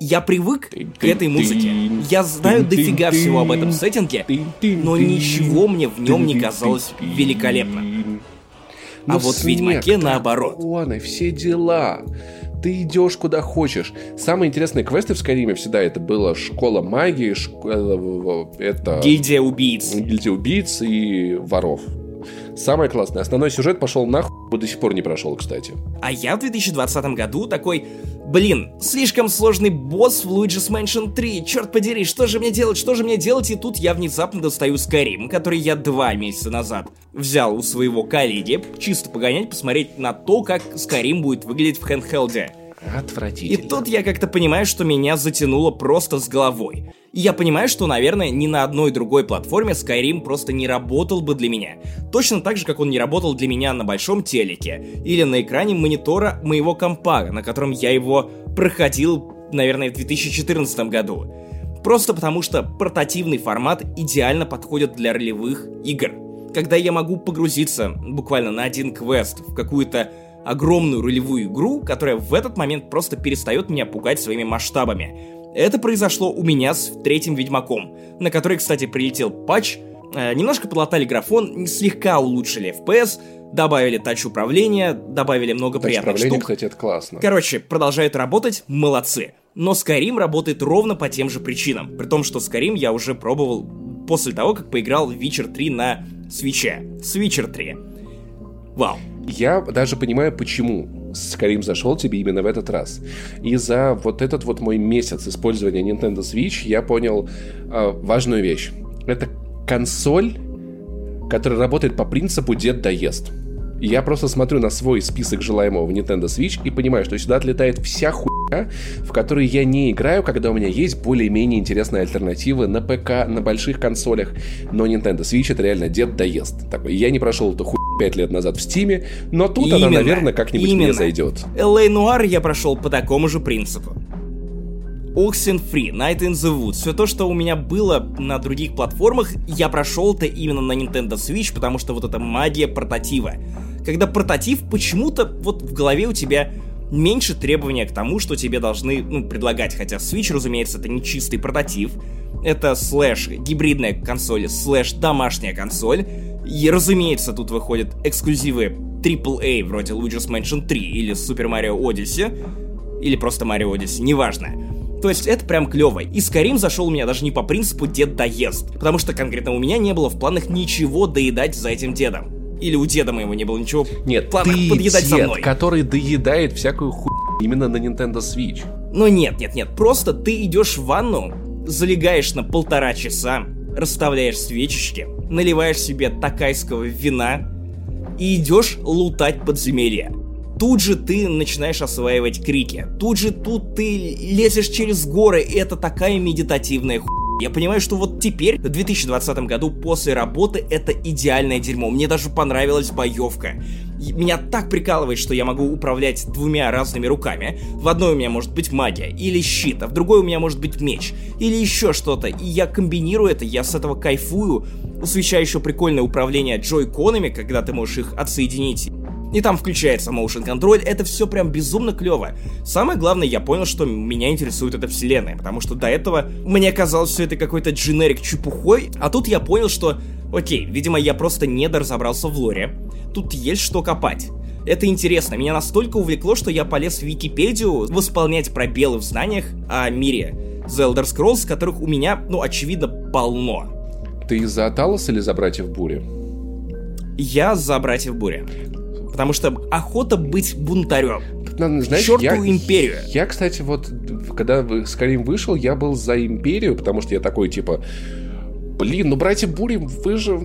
я привык к этой музыке. Я знаю дофига всего об этом сеттинге, но ничего мне в нем не казалось великолепным. А вот в Ведьмаке наоборот. Драконы, все дела ты идешь куда хочешь. Самые интересные квесты в Скайриме всегда это было школа магии, школа, э, это... Гильдия убийц. Гильдия убийц и воров. Самое классное. Основной сюжет пошел нахуй, до сих пор не прошел, кстати. А я в 2020 году такой, блин, слишком сложный босс в Luigi's Mansion 3, черт подери, что же мне делать, что же мне делать? И тут я внезапно достаю Skyrim, который я два месяца назад взял у своего коллеги, чисто погонять, посмотреть на то, как Skyrim будет выглядеть в хендхелде. Отвратительно. И тут я как-то понимаю, что меня затянуло просто с головой. И я понимаю, что, наверное, ни на одной другой платформе Skyrim просто не работал бы для меня. Точно так же, как он не работал для меня на большом телеке или на экране монитора моего компа, на котором я его проходил, наверное, в 2014 году. Просто потому что портативный формат идеально подходит для ролевых игр. Когда я могу погрузиться буквально на один квест в какую-то огромную ролевую игру, которая в этот момент просто перестает меня пугать своими масштабами. Это произошло у меня с третьим Ведьмаком, на который, кстати, прилетел патч, э, немножко подлатали графон, слегка улучшили FPS, добавили тач управления, добавили много тач приятных штук. кстати, это классно. Короче, продолжают работать, молодцы. Но Skyrim работает ровно по тем же причинам, при том, что Skyrim я уже пробовал после того, как поиграл в Witcher 3 на свече. С Witcher 3. Вау. Я даже понимаю, почему Skyrim зашел тебе именно в этот раз. И за вот этот вот мой месяц использования Nintendo Switch я понял э, важную вещь. Это консоль, которая работает по принципу «дед доест». Я просто смотрю на свой список желаемого в Nintendo Switch и понимаю, что сюда отлетает вся хуйня, в которой я не играю, когда у меня есть более-менее интересные альтернативы на ПК, на больших консолях. Но Nintendo Switch это реально дед доест. Такой, я не прошел эту хуйню 5 лет назад в Стиме, но тут именно, она, наверное, как-нибудь именно. мне зайдет. LA Noir я прошел по такому же принципу. Oxenfree, Night in the Woods, все то, что у меня было на других платформах, я прошел это именно на Nintendo Switch, потому что вот эта магия портатива когда прототип почему-то вот в голове у тебя меньше требования к тому, что тебе должны ну, предлагать. Хотя Switch, разумеется, это не чистый прототип. Это слэш гибридная консоль, слэш домашняя консоль. И, разумеется, тут выходят эксклюзивы AAA, вроде Luigi's Mansion 3 или Super Mario Odyssey. Или просто Mario Odyssey, неважно. То есть это прям клево. И Skyrim зашел у меня даже не по принципу дед доест. Потому что конкретно у меня не было в планах ничего доедать за этим дедом. Или у деда моего не было ничего Нет, ты подъедать дед, со мной. который доедает всякую хуйню именно на Nintendo Switch. Ну нет, нет, нет, просто ты идешь в ванну, залегаешь на полтора часа, расставляешь свечечки, наливаешь себе такайского вина и идешь лутать подземелья. Тут же ты начинаешь осваивать крики. Тут же тут ты лезешь через горы, и это такая медитативная хуйня я понимаю, что вот теперь, в 2020 году, после работы, это идеальное дерьмо. Мне даже понравилась боевка. Меня так прикалывает, что я могу управлять двумя разными руками. В одной у меня может быть магия или щит, а в другой у меня может быть меч или еще что-то. И я комбинирую это, я с этого кайфую. У свеча еще прикольное управление джойконами, когда ты можешь их отсоединить и там включается motion контроль, это все прям безумно клево. Самое главное, я понял, что меня интересует эта вселенная, потому что до этого мне казалось все это какой-то дженерик чепухой, а тут я понял, что, окей, видимо, я просто недоразобрался в лоре. Тут есть что копать. Это интересно, меня настолько увлекло, что я полез в Википедию восполнять пробелы в знаниях о мире The Elder Scrolls, которых у меня, ну, очевидно, полно. Ты за Аталас или за Братьев Бури? Я за Братьев Бури. Потому что охота быть бунтарем. Надо, знаешь, Черту я, империю. Я, кстати, вот, когда Скарим вышел, я был за империю, потому что я такой, типа, блин, ну, братья Бури, вы же,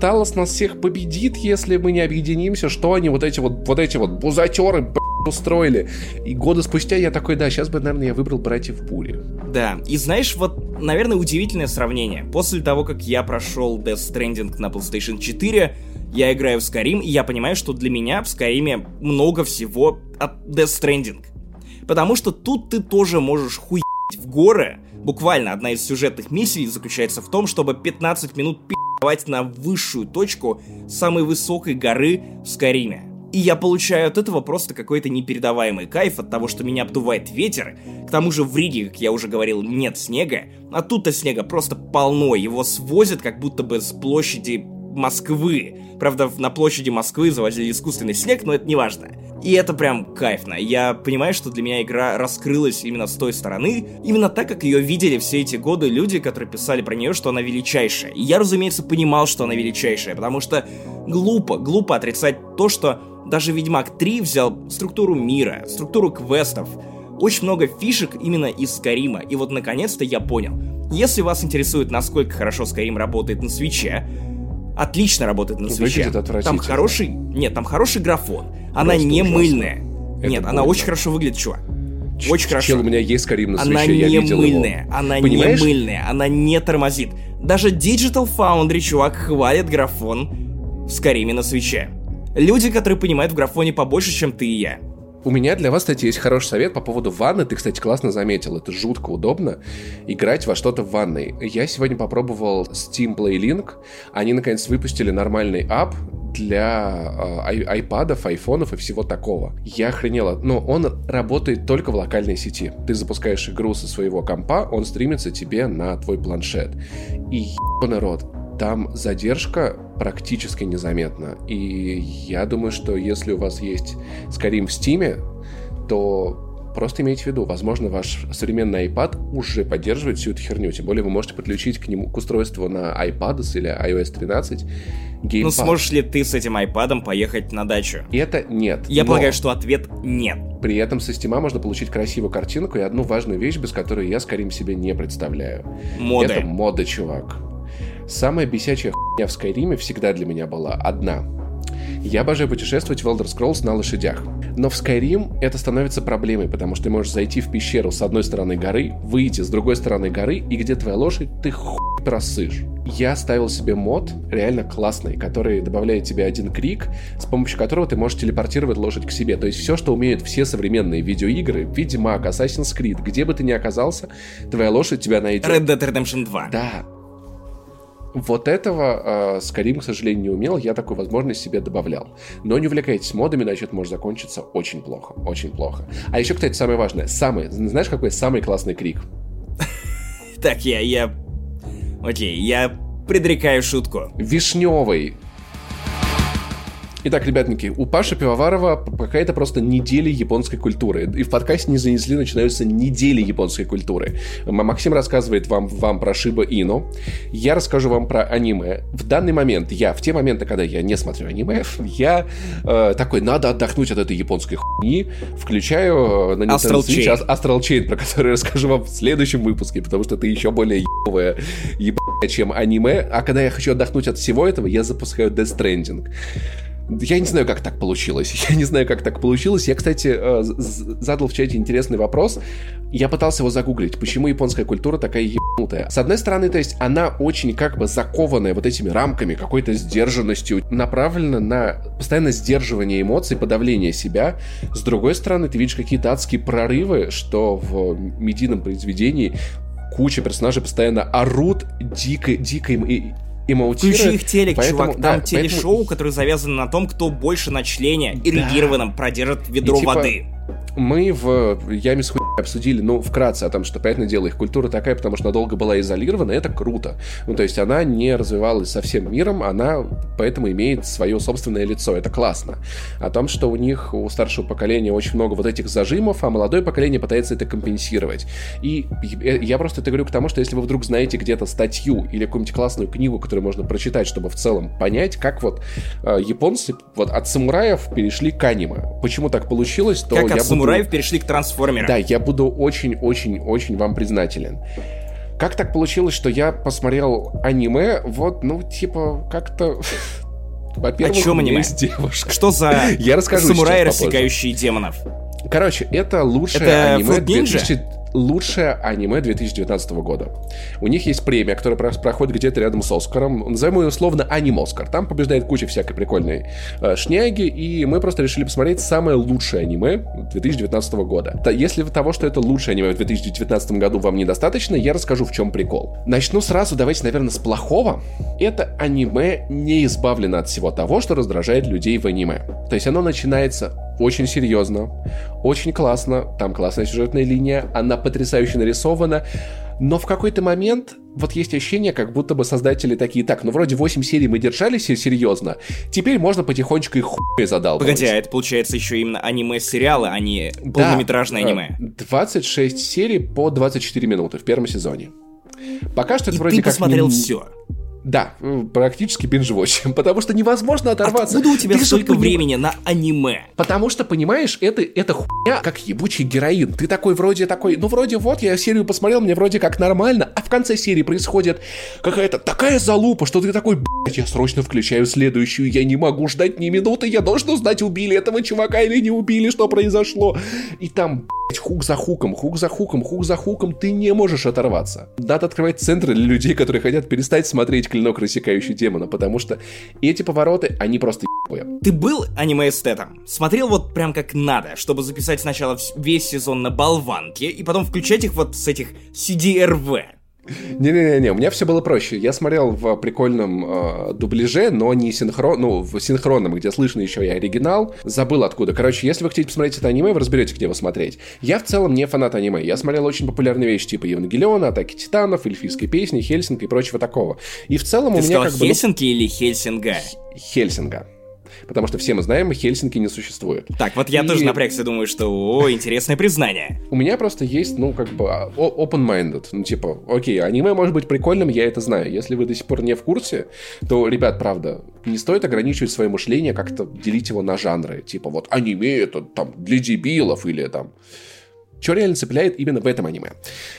Талос нас всех победит, если мы не объединимся, что они вот эти вот, вот эти вот бузатеры, устроили. И годы спустя я такой, да, сейчас бы, наверное, я выбрал братьев Бури. Да, и знаешь, вот, наверное, удивительное сравнение. После того, как я прошел Death Stranding на PlayStation 4, я играю в Skyrim, и я понимаю, что для меня в Skyrim много всего от Death Stranding. Потому что тут ты тоже можешь хуй в горы. Буквально одна из сюжетных миссий заключается в том, чтобы 15 минут пи***вать на высшую точку самой высокой горы в Скайриме. И я получаю от этого просто какой-то непередаваемый кайф от того, что меня обдувает ветер. К тому же в Риге, как я уже говорил, нет снега, а тут-то снега просто полно, его свозят как будто бы с площади Москвы. Правда, на площади Москвы завозили искусственный снег, но это не важно. И это прям кайфно. Я понимаю, что для меня игра раскрылась именно с той стороны, именно так, как ее видели все эти годы люди, которые писали про нее, что она величайшая. И я, разумеется, понимал, что она величайшая, потому что глупо, глупо отрицать то, что даже Ведьмак 3 взял структуру мира, структуру квестов, очень много фишек именно из Скарима. И вот наконец-то я понял. Если вас интересует, насколько хорошо Скарим работает на свече, отлично работает на свече. Там хороший... Нет, там хороший графон. Она Просто не ужасно. мыльная. Это Нет, больно. она очень хорошо выглядит, чувак. Очень хорошо. Чел, у меня есть Карим на свече, она я не видел мыльная, его. Она Понимаешь? не мыльная, она не тормозит. Даже Digital Foundry, чувак, хвалит графон в Скариме на свече. Люди, которые понимают в графоне побольше, чем ты и я. У меня для вас, кстати, есть хороший совет по поводу ванны. Ты, кстати, классно заметил. Это жутко удобно играть во что-то в ванной. Я сегодня попробовал Steam Play Link. Они, наконец, выпустили нормальный ап для э, айпадов, айфонов и всего такого. Я охренела. Но он работает только в локальной сети. Ты запускаешь игру со своего компа, он стримится тебе на твой планшет. И народ, там задержка практически незаметна. И я думаю, что если у вас есть Skyrim в Стиме, то Просто имейте в виду, возможно, ваш современный iPad уже поддерживает всю эту херню. Тем более вы можете подключить к нему к устройству на iPad или iOS 13 геймпад. Ну, сможешь ли ты с этим iPad поехать на дачу? Это нет. Я но... полагаю, что ответ нет. При этом со Steam можно получить красивую картинку и одну важную вещь, без которой я, скорее себе, не представляю. Моды. Это моды, чувак. Самая бесячая хуйня в Скайриме всегда для меня была одна — я обожаю путешествовать в Elder Scrolls на лошадях. Но в Skyrim это становится проблемой, потому что ты можешь зайти в пещеру с одной стороны горы, выйти с другой стороны горы, и где твоя лошадь, ты хуй просышь. Я ставил себе мод, реально классный, который добавляет тебе один крик, с помощью которого ты можешь телепортировать лошадь к себе. То есть все, что умеют все современные видеоигры, Ведьмак, Assassin's Creed, где бы ты ни оказался, твоя лошадь тебя найдет. Red Dead Redemption 2. Да, вот этого э, Skyrim, к сожалению, не умел, я такую возможность себе добавлял. Но не увлекайтесь модами, иначе это может закончиться очень плохо, очень плохо. А еще, кстати, самое важное, самый, знаешь, какой самый классный крик? Так, я, я... Окей, я предрекаю шутку. Вишневый, Итак, ребятники, у Паши Пивоварова какая-то просто неделя японской культуры. И в подкасте не занесли, начинаются недели японской культуры. Максим рассказывает вам, вам про Шиба Ино. Я расскажу вам про аниме. В данный момент я, в те моменты, когда я не смотрю аниме, я э, такой, надо отдохнуть от этой японской хуйни. Включаю э, на Nintendo Astral Switch Chain. Astral Chain, про который я расскажу вам в следующем выпуске, потому что это еще более ебовое, ебаное, чем аниме. А когда я хочу отдохнуть от всего этого, я запускаю Death Stranding. Я не знаю, как так получилось. Я не знаю, как так получилось. Я, кстати, э, задал в чате интересный вопрос. Я пытался его загуглить. Почему японская культура такая ебанутая? С одной стороны, то есть она очень как бы закованная вот этими рамками, какой-то сдержанностью, направлена на постоянное сдерживание эмоций, подавление себя. С другой стороны, ты видишь какие-то адские прорывы, что в медийном произведении куча персонажей постоянно орут дико, дико и эмоутирует. Включи их телек, поэтому, чувак. Там да, телешоу, поэтому... которое завязано на том, кто больше на члене ирригированном да. продержит ведро и, типа, воды мы в Яме с хуй обсудили, ну, вкратце о том, что, понятное дело, их культура такая, потому что она долго была изолирована, это круто. Ну, то есть она не развивалась со всем миром, она поэтому имеет свое собственное лицо, это классно. О том, что у них, у старшего поколения очень много вот этих зажимов, а молодое поколение пытается это компенсировать. И я просто это говорю к тому, что если вы вдруг знаете где-то статью или какую-нибудь классную книгу, которую можно прочитать, чтобы в целом понять, как вот э, японцы вот от самураев перешли к аниме. Почему так получилось, то как я от самураев перешли к трансформерам. Да, я буду очень-очень-очень вам признателен. Как так получилось, что я посмотрел аниме, вот, ну, типа, как-то... Во-первых, О чем аниме? есть девушка. Что за я расскажу самураи, рассекающие демонов? Короче, это лучшее это аниме 2000 лучшее аниме 2019 года. У них есть премия, которая проходит где-то рядом с Оскаром. Назовем ее условно Аним-Оскар. Там побеждает куча всякой прикольной э, шняги, и мы просто решили посмотреть самое лучшее аниме 2019 года. Если того, что это лучшее аниме в 2019 году вам недостаточно, я расскажу, в чем прикол. Начну сразу, давайте, наверное, с плохого. Это аниме не избавлено от всего того, что раздражает людей в аниме. То есть оно начинается очень серьезно, очень классно, там классная сюжетная линия, она потрясающе нарисована, но в какой-то момент вот есть ощущение, как будто бы создатели такие, так, ну вроде 8 серий мы держались серьезно, теперь можно потихонечку их хуй задалбывать. Погоди, а это получается еще именно аниме-сериалы, а не полнометражное да, аниме. 26 серий по 24 минуты в первом сезоне. Пока что это И вроде ты как... посмотрел не... все. Да, практически бинж-вотч, потому что невозможно оторваться. Откуда у тебя ты столько времени на аниме? Потому что, понимаешь, это, это хуйня, как ебучий героин. Ты такой вроде такой, ну вроде вот, я серию посмотрел, мне вроде как нормально, а в конце серии происходит какая-то такая залупа, что ты такой, блядь, я срочно включаю следующую, я не могу ждать ни минуты, я должен узнать, убили этого чувака или не убили, что произошло. И там, блядь, хук за хуком, хук за хуком, хук за хуком, ты не можешь оторваться. Надо открывать центры для людей, которые хотят перестать смотреть клинок, рассекающий демона, потому что эти повороты, они просто ебые. Ты был аниме-эстетом? Смотрел вот прям как надо, чтобы записать сначала весь сезон на болванке, и потом включать их вот с этих CDRV? Не-не-не, у меня все было проще. Я смотрел в прикольном э, дубляже, но не синхрон, ну, в синхронном, где слышно еще и оригинал. Забыл откуда. Короче, если вы хотите посмотреть это аниме, вы разберете, где его смотреть. Я в целом не фанат аниме. Я смотрел очень популярные вещи типа Евангелиона, Атаки Титанов, Эльфийской песни, Хельсинга и прочего такого. И в целом Ты у меня сказал как бы... Хельсинки или Хельсинга? Хельсинга потому что все мы знаем, Хельсинки не существует. Так, вот я И- тоже напрягся, думаю, что, о, интересное признание. У меня просто есть, ну, как бы, open-minded. Ну, типа, окей, аниме может быть прикольным, я это знаю. Если вы до сих пор не в курсе, то, ребят, правда, не стоит ограничивать свое мышление, как-то делить его на жанры. Типа, вот аниме это там для дебилов или там... Что реально цепляет именно в этом аниме?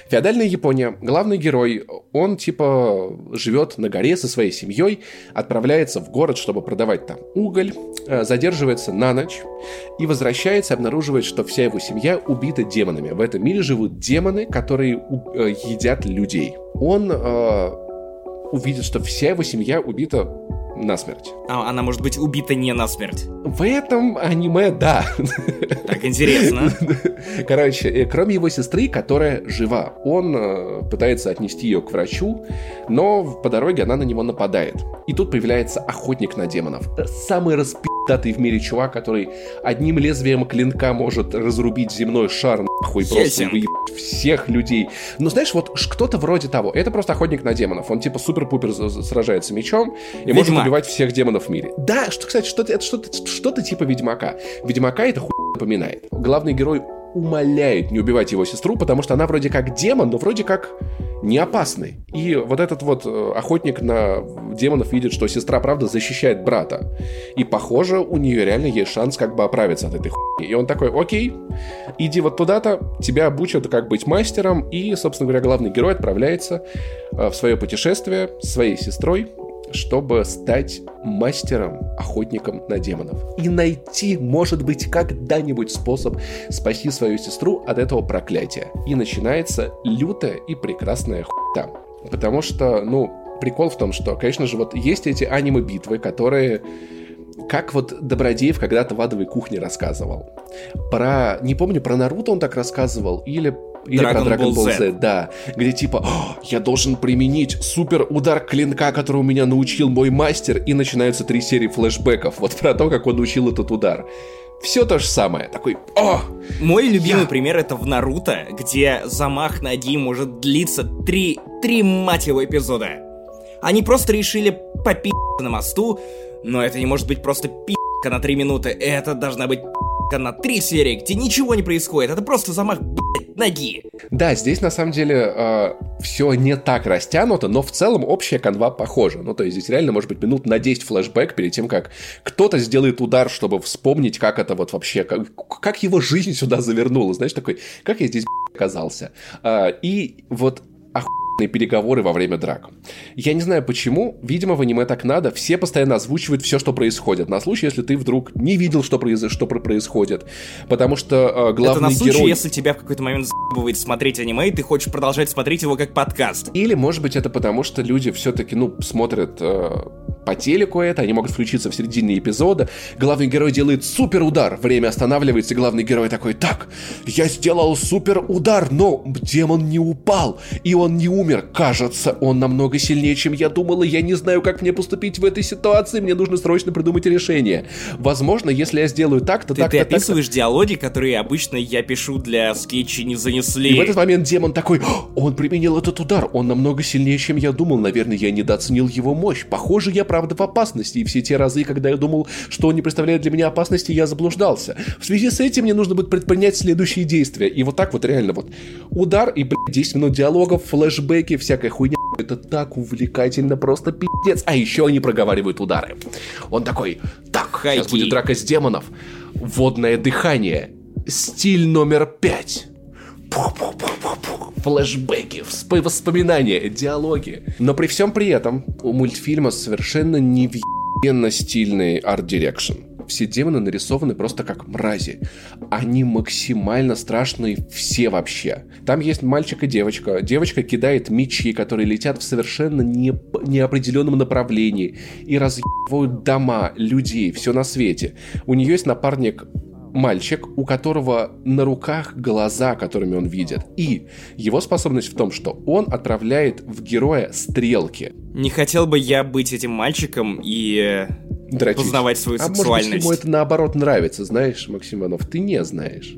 Феодальная Япония, главный герой, он типа живет на горе со своей семьей, отправляется в город, чтобы продавать там уголь, э, задерживается на ночь и возвращается, обнаруживает, что вся его семья убита демонами. В этом мире живут демоны, которые э, едят людей. Он э, увидит, что вся его семья убита насмерть. А она может быть убита не насмерть. В этом аниме, да. Так интересно. Короче, э, кроме его сестры, которая жива, он э, пытается отнести ее к врачу, но по дороге она на него нападает. И тут появляется охотник на демонов. Самый распи***тый в мире чувак, который одним лезвием клинка может разрубить земной шар нахуй, просто выебать всех людей. Но знаешь, вот кто-то вроде того. Это просто охотник на демонов. Он типа супер-пупер сражается мечом и может Ведьмак. убивать всех демонов в мире. Да, что, кстати, что-то, это что-то, что-то типа Ведьмака. Ведьмака это хуй напоминает. Главный герой умоляет не убивать его сестру, потому что она вроде как демон, но вроде как не опасный. И вот этот вот э, охотник на демонов видит, что сестра, правда, защищает брата. И, похоже, у нее реально есть шанс как бы оправиться от этой хуйни. И он такой, окей, иди вот туда-то, тебя обучат, как быть мастером. И, собственно говоря, главный герой отправляется э, в свое путешествие с своей сестрой, чтобы стать мастером, охотником на демонов. И найти, может быть, когда-нибудь способ спасти свою сестру от этого проклятия. И начинается лютая и прекрасная хуйта. Потому что, ну, прикол в том, что, конечно же, вот есть эти аниме-битвы, которые как вот Добродеев когда-то в адовой кухне рассказывал. Про, не помню, про Наруто он так рассказывал, или, или Dragon про Dragon Ball Ball Z. Z, да. Где типа, «О, я должен применить супер удар клинка, который у меня научил мой мастер, и начинаются три серии флешбеков. Вот про то, как он учил этот удар. Все то же самое. Такой, о, Мой любимый Я- пример это в Наруто, где замах ноги может длиться три, три мать его эпизода. Они просто решили попить на мосту, но это не может быть просто пи***ка на три минуты. Это должна быть пи***ка на три серии, где ничего не происходит. Это просто замах, блядь, ноги. Да, здесь на самом деле все не так растянуто, но в целом общая канва похожа. Ну, то есть здесь реально может быть минут на 10 флешбэк перед тем, как кто-то сделает удар, чтобы вспомнить, как это вот вообще, как, как его жизнь сюда завернула. Знаешь, такой, как я здесь оказался. А, и вот переговоры во время драк. Я не знаю почему, видимо, в аниме так надо, все постоянно озвучивают все, что происходит, на случай, если ты вдруг не видел, что, произ... что про- происходит. Потому что э, главный это на случай, герой... если тебя в какой-то момент заебывает смотреть аниме, и ты хочешь продолжать смотреть его как подкаст. Или, может быть, это потому, что люди все-таки, ну, смотрят э, по телеку это, они могут включиться в середине эпизода, главный герой делает супер удар, время останавливается, и главный герой такой, так, я сделал супер удар, но демон не упал, и он не умер, кажется, он намного сильнее, чем я думал, и я не знаю, как мне поступить в этой ситуации, мне нужно срочно придумать решение. Возможно, если я сделаю так-то, Ты, так-то, ты так-то, описываешь диалоги, которые обычно я пишу для скетчей не занесли. И в этот момент демон такой, «О, он применил этот удар, он намного сильнее, чем я думал, наверное, я недооценил его мощь. Похоже, я правда в опасности, и все те разы, когда я думал, что он не представляет для меня опасности, я заблуждался. В связи с этим мне нужно будет предпринять следующие действия. И вот так вот реально вот удар и, блядь, 10 минут диалогов, флешбеки, всякая хуйня. Это так увлекательно, просто пиздец. А еще они проговаривают удары. Он такой, так, сейчас Хайки. будет драка с демонов. Водное дыхание. Стиль номер пять. Пух-пух-пух-пух-пух. Флэшбэки, воспоминания, диалоги. Но при всем при этом у мультфильма совершенно невъебенно стильный art direction. Все демоны нарисованы просто как мрази. Они максимально страшные все вообще. Там есть мальчик и девочка. Девочка кидает мечи, которые летят в совершенно не- неопределенном направлении и разъебывают дома, людей, все на свете. У нее есть напарник мальчик, у которого на руках глаза, которыми он видит. И его способность в том, что он отправляет в героя стрелки. Не хотел бы я быть этим мальчиком и Дрочить. познавать свою а сексуальность. может быть, ему это наоборот нравится, знаешь, Максим Иванов, ты не знаешь.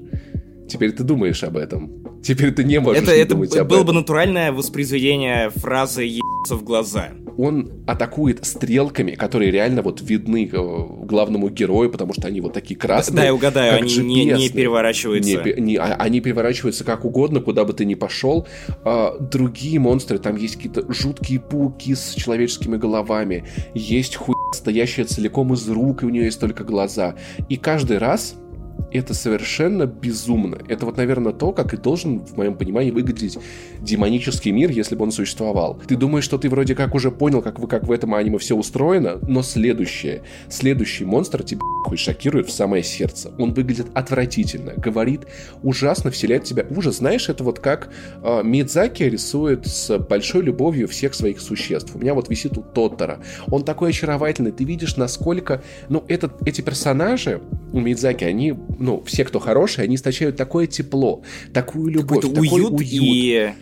Теперь ты думаешь об этом. Теперь ты не можешь это, не это думать об было этом. бы натуральное воспроизведение фразы «ебаться в глаза». Он атакует стрелками, которые реально вот видны э, главному герою, потому что они вот такие красные. Да, я угадаю, они не, не переворачиваются. Не, не, а, они переворачиваются как угодно, куда бы ты ни пошел. А, другие монстры, там есть какие-то жуткие пауки с человеческими головами. Есть хуй стоящая целиком из рук, и у нее есть только глаза. И каждый раз это совершенно безумно. Это вот, наверное, то, как и должен, в моем понимании, выглядеть демонический мир, если бы он существовал. Ты думаешь, что ты вроде как уже понял, как, вы, как в этом аниме все устроено, но следующее, следующий монстр тебя хуй шокирует в самое сердце. Он выглядит отвратительно, говорит ужасно, вселяет в тебя ужас. Знаешь, это вот как э, Мидзаки рисует с большой любовью всех своих существ. У меня вот висит у Тоттера. Он такой очаровательный. Ты видишь, насколько... Ну, этот, эти персонажи у Мидзаки, они ну, все, кто хорошие, они источают такое тепло, такую любовь, Какой-то такой уют, уют. и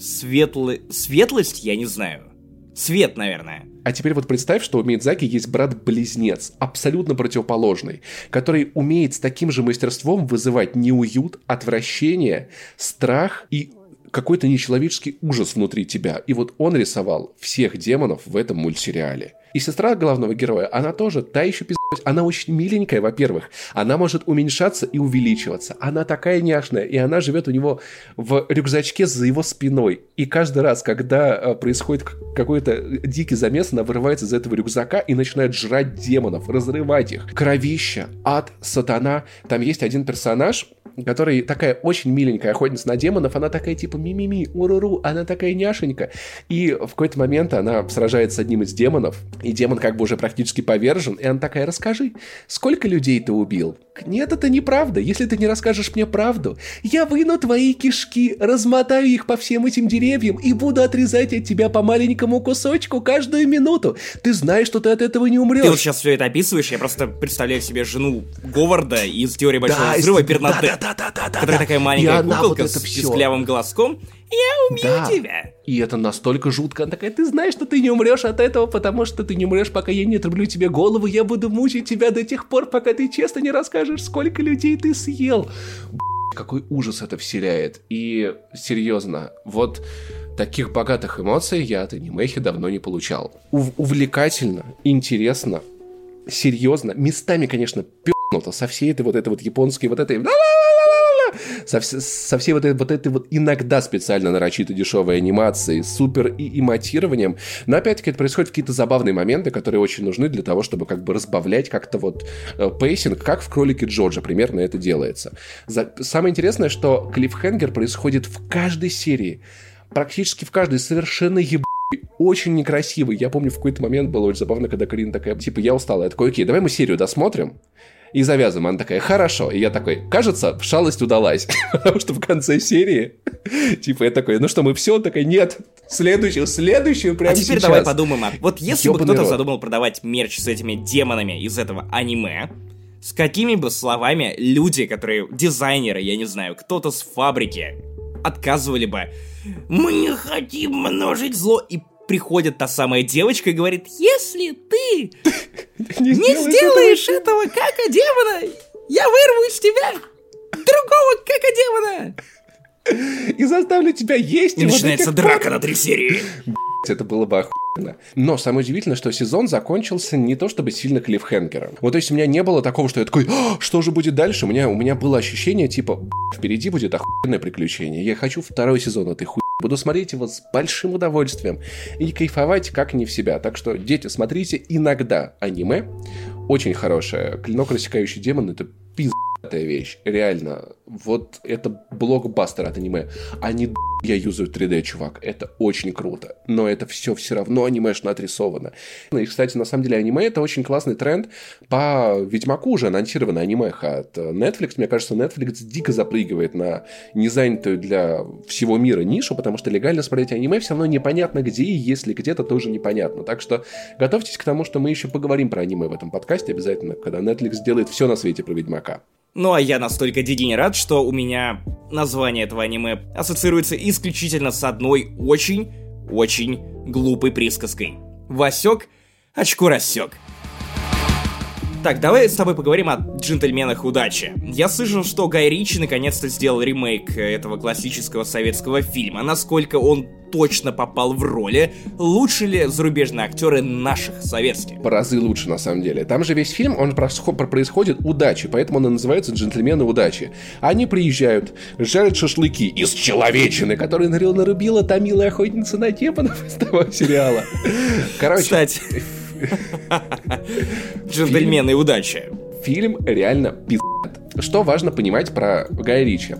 светлы... светлость, я не знаю. Свет, наверное. А теперь вот представь, что у Мидзаки есть брат-близнец, абсолютно противоположный, который умеет с таким же мастерством вызывать неуют, отвращение, страх и какой-то нечеловеческий ужас внутри тебя. И вот он рисовал всех демонов в этом мультсериале. И сестра главного героя, она тоже та еще пиздец. Она очень миленькая, во-первых. Она может уменьшаться и увеличиваться. Она такая няшная, и она живет у него в рюкзачке за его спиной. И каждый раз, когда э, происходит какой-то дикий замес, она вырывается из этого рюкзака и начинает жрать демонов, разрывать их. Кровища, ад, сатана. Там есть один персонаж, который такая очень миленькая охотница на демонов, она такая типа ми-ми-ми, уруру, она такая няшенька. И в какой-то момент она сражается с одним из демонов, и демон как бы уже практически повержен, и она такая, расскажи, сколько людей ты убил? Нет, это неправда. Если ты не расскажешь мне правду, я выну твои кишки, размотаю их по всем этим деревьям и буду отрезать от тебя по маленькому кусочку каждую минуту. Ты знаешь, что ты от этого не умрешь. Ты вот сейчас все это описываешь, я просто представляю себе жену Говарда из «Теории большого да, взрыва» Бернадет, да, да, да, да, которая такая маленькая куколка вот с писклявым глазком, я убью да. тебя. И это настолько жутко. Она такая, ты знаешь, что ты не умрешь от этого, потому что ты не умрешь, пока я не отрублю тебе голову. Я буду мучить тебя до тех пор, пока ты честно не расскажешь, сколько людей ты съел. Какой ужас это вселяет. И серьезно, вот таких богатых эмоций я от анимехи давно не получал. Ув- увлекательно, интересно, серьезно. Местами, конечно, пёрнуто со всей этой вот этой вот японской вот этой со, со всей вот этой, вот этой вот иногда специально нарочито дешевой анимацией, супер и эмотированием. Но опять-таки это происходит в какие-то забавные моменты, которые очень нужны для того, чтобы как бы разбавлять как-то вот э, pacing, как в «Кролике Джоджо» примерно это делается. За... Самое интересное, что cliffhanger происходит в каждой серии. Практически в каждой совершенно еб очень некрасивый. Я помню, в какой-то момент было очень забавно, когда Карина такая, типа, я устала. Я такой, окей, давай мы серию досмотрим и завязываем. Она такая, хорошо. И я такой, кажется, шалость удалась. Потому что в конце серии, типа, я такой, ну что, мы все? Он такой, нет, следующую, следующую прямо А теперь сейчас. давай подумаем. Вот если Ёбаный бы кто-то рот. задумал продавать мерч с этими демонами из этого аниме, с какими бы словами люди, которые дизайнеры, я не знаю, кто-то с фабрики, отказывали бы «Мы не хотим множить зло» и приходит та самая девочка и говорит, если ты Не сделаешь этого кака демона, я вырву из тебя другого кака демона. И заставлю тебя есть И начинается драка на три серии. Это было бы охуенно. Но самое удивительное, что сезон закончился не то чтобы сильно клиффхенгером. Вот то есть у меня не было такого, что я такой, «А, что же будет дальше? У меня, у меня было ощущение типа, «Б***ь, впереди будет охуенное приключение. Я хочу второй сезон этой хуй. Буду смотреть его с большим удовольствием и кайфовать как не в себя. Так что, дети, смотрите иногда аниме. Очень хорошее. Клинок рассекающий демон это пиздатая вещь. Реально. Вот это блокбастер от аниме. Они я юзаю 3D, чувак. Это очень круто. Но это все все равно анимешно отрисовано. И, кстати, на самом деле аниме это очень классный тренд. По Ведьмаку уже анонсировано анимеха от э, Netflix. Мне кажется, Netflix дико запрыгивает на незанятую для всего мира нишу, потому что легально смотреть аниме все равно непонятно где, и если где-то тоже непонятно. Так что готовьтесь к тому, что мы еще поговорим про аниме в этом подкасте обязательно, когда Netflix сделает все на свете про Ведьмака. Ну а я настолько дегенерат, что у меня название этого аниме ассоциируется исключительно с одной очень-очень глупой присказкой. Васек, очко рассек. Так, давай с тобой поговорим о джентльменах удачи. Я слышал, что Гай Ричи наконец-то сделал ремейк этого классического советского фильма. Насколько он точно попал в роли, лучше ли зарубежные актеры наших советских? В разы лучше, на самом деле. Там же весь фильм, он происходит удачи, поэтому он и называется «Джентльмены удачи». Они приезжают, жарят шашлыки из человечины, которые нарубила та милая охотница на демонов из того сериала. Короче, Кстати, Джентльмены, удачи. Фильм реально пиздат. Что важно понимать про Гая Ричи?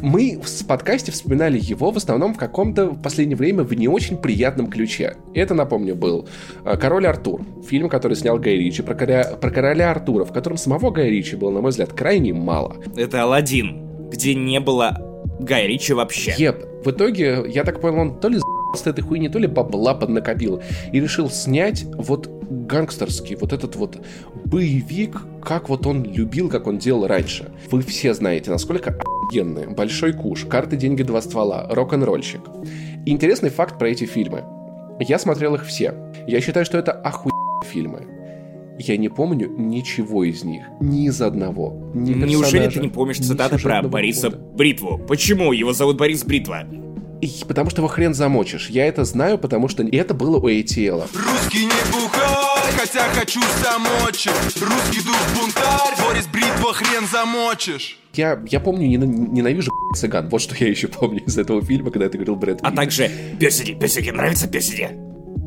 мы в подкасте вспоминали его в основном в каком-то в последнее время в не очень приятном ключе. Это, напомню, был э, «Король Артур», фильм, который снял Гай Ричи, про короля, про короля Артура, в котором самого Гая Ричи было, на мой взгляд, крайне мало. Это «Аладдин», где не было Гая Ричи вообще. Еп. В итоге, я так понял, он то ли с этой хуйни, то ли бабла поднакопил. И решил снять вот гангстерский, вот этот вот боевик, как вот он любил, как он делал раньше. Вы все знаете, насколько охуенные. Большой куш, карты, деньги, два ствола, рок-н-ролльщик. Интересный факт про эти фильмы. Я смотрел их все. Я считаю, что это охуенные фильмы. Я не помню ничего из них. Ни из одного. Ни Неужели ты не помнишь цитаты про Бориса года. Бритву? Почему его зовут Борис Бритва? И потому что его хрен замочишь. Я это знаю, потому что это было у ATL. Русский не бухай, хотя хочу замочить. Русский дух бунтарь, Борис Бритва хрен замочишь. Я, я помню, ненавижу цыган. Вот что я еще помню из этого фильма, когда ты говорил Брэд А также песики, песики, нравится песики?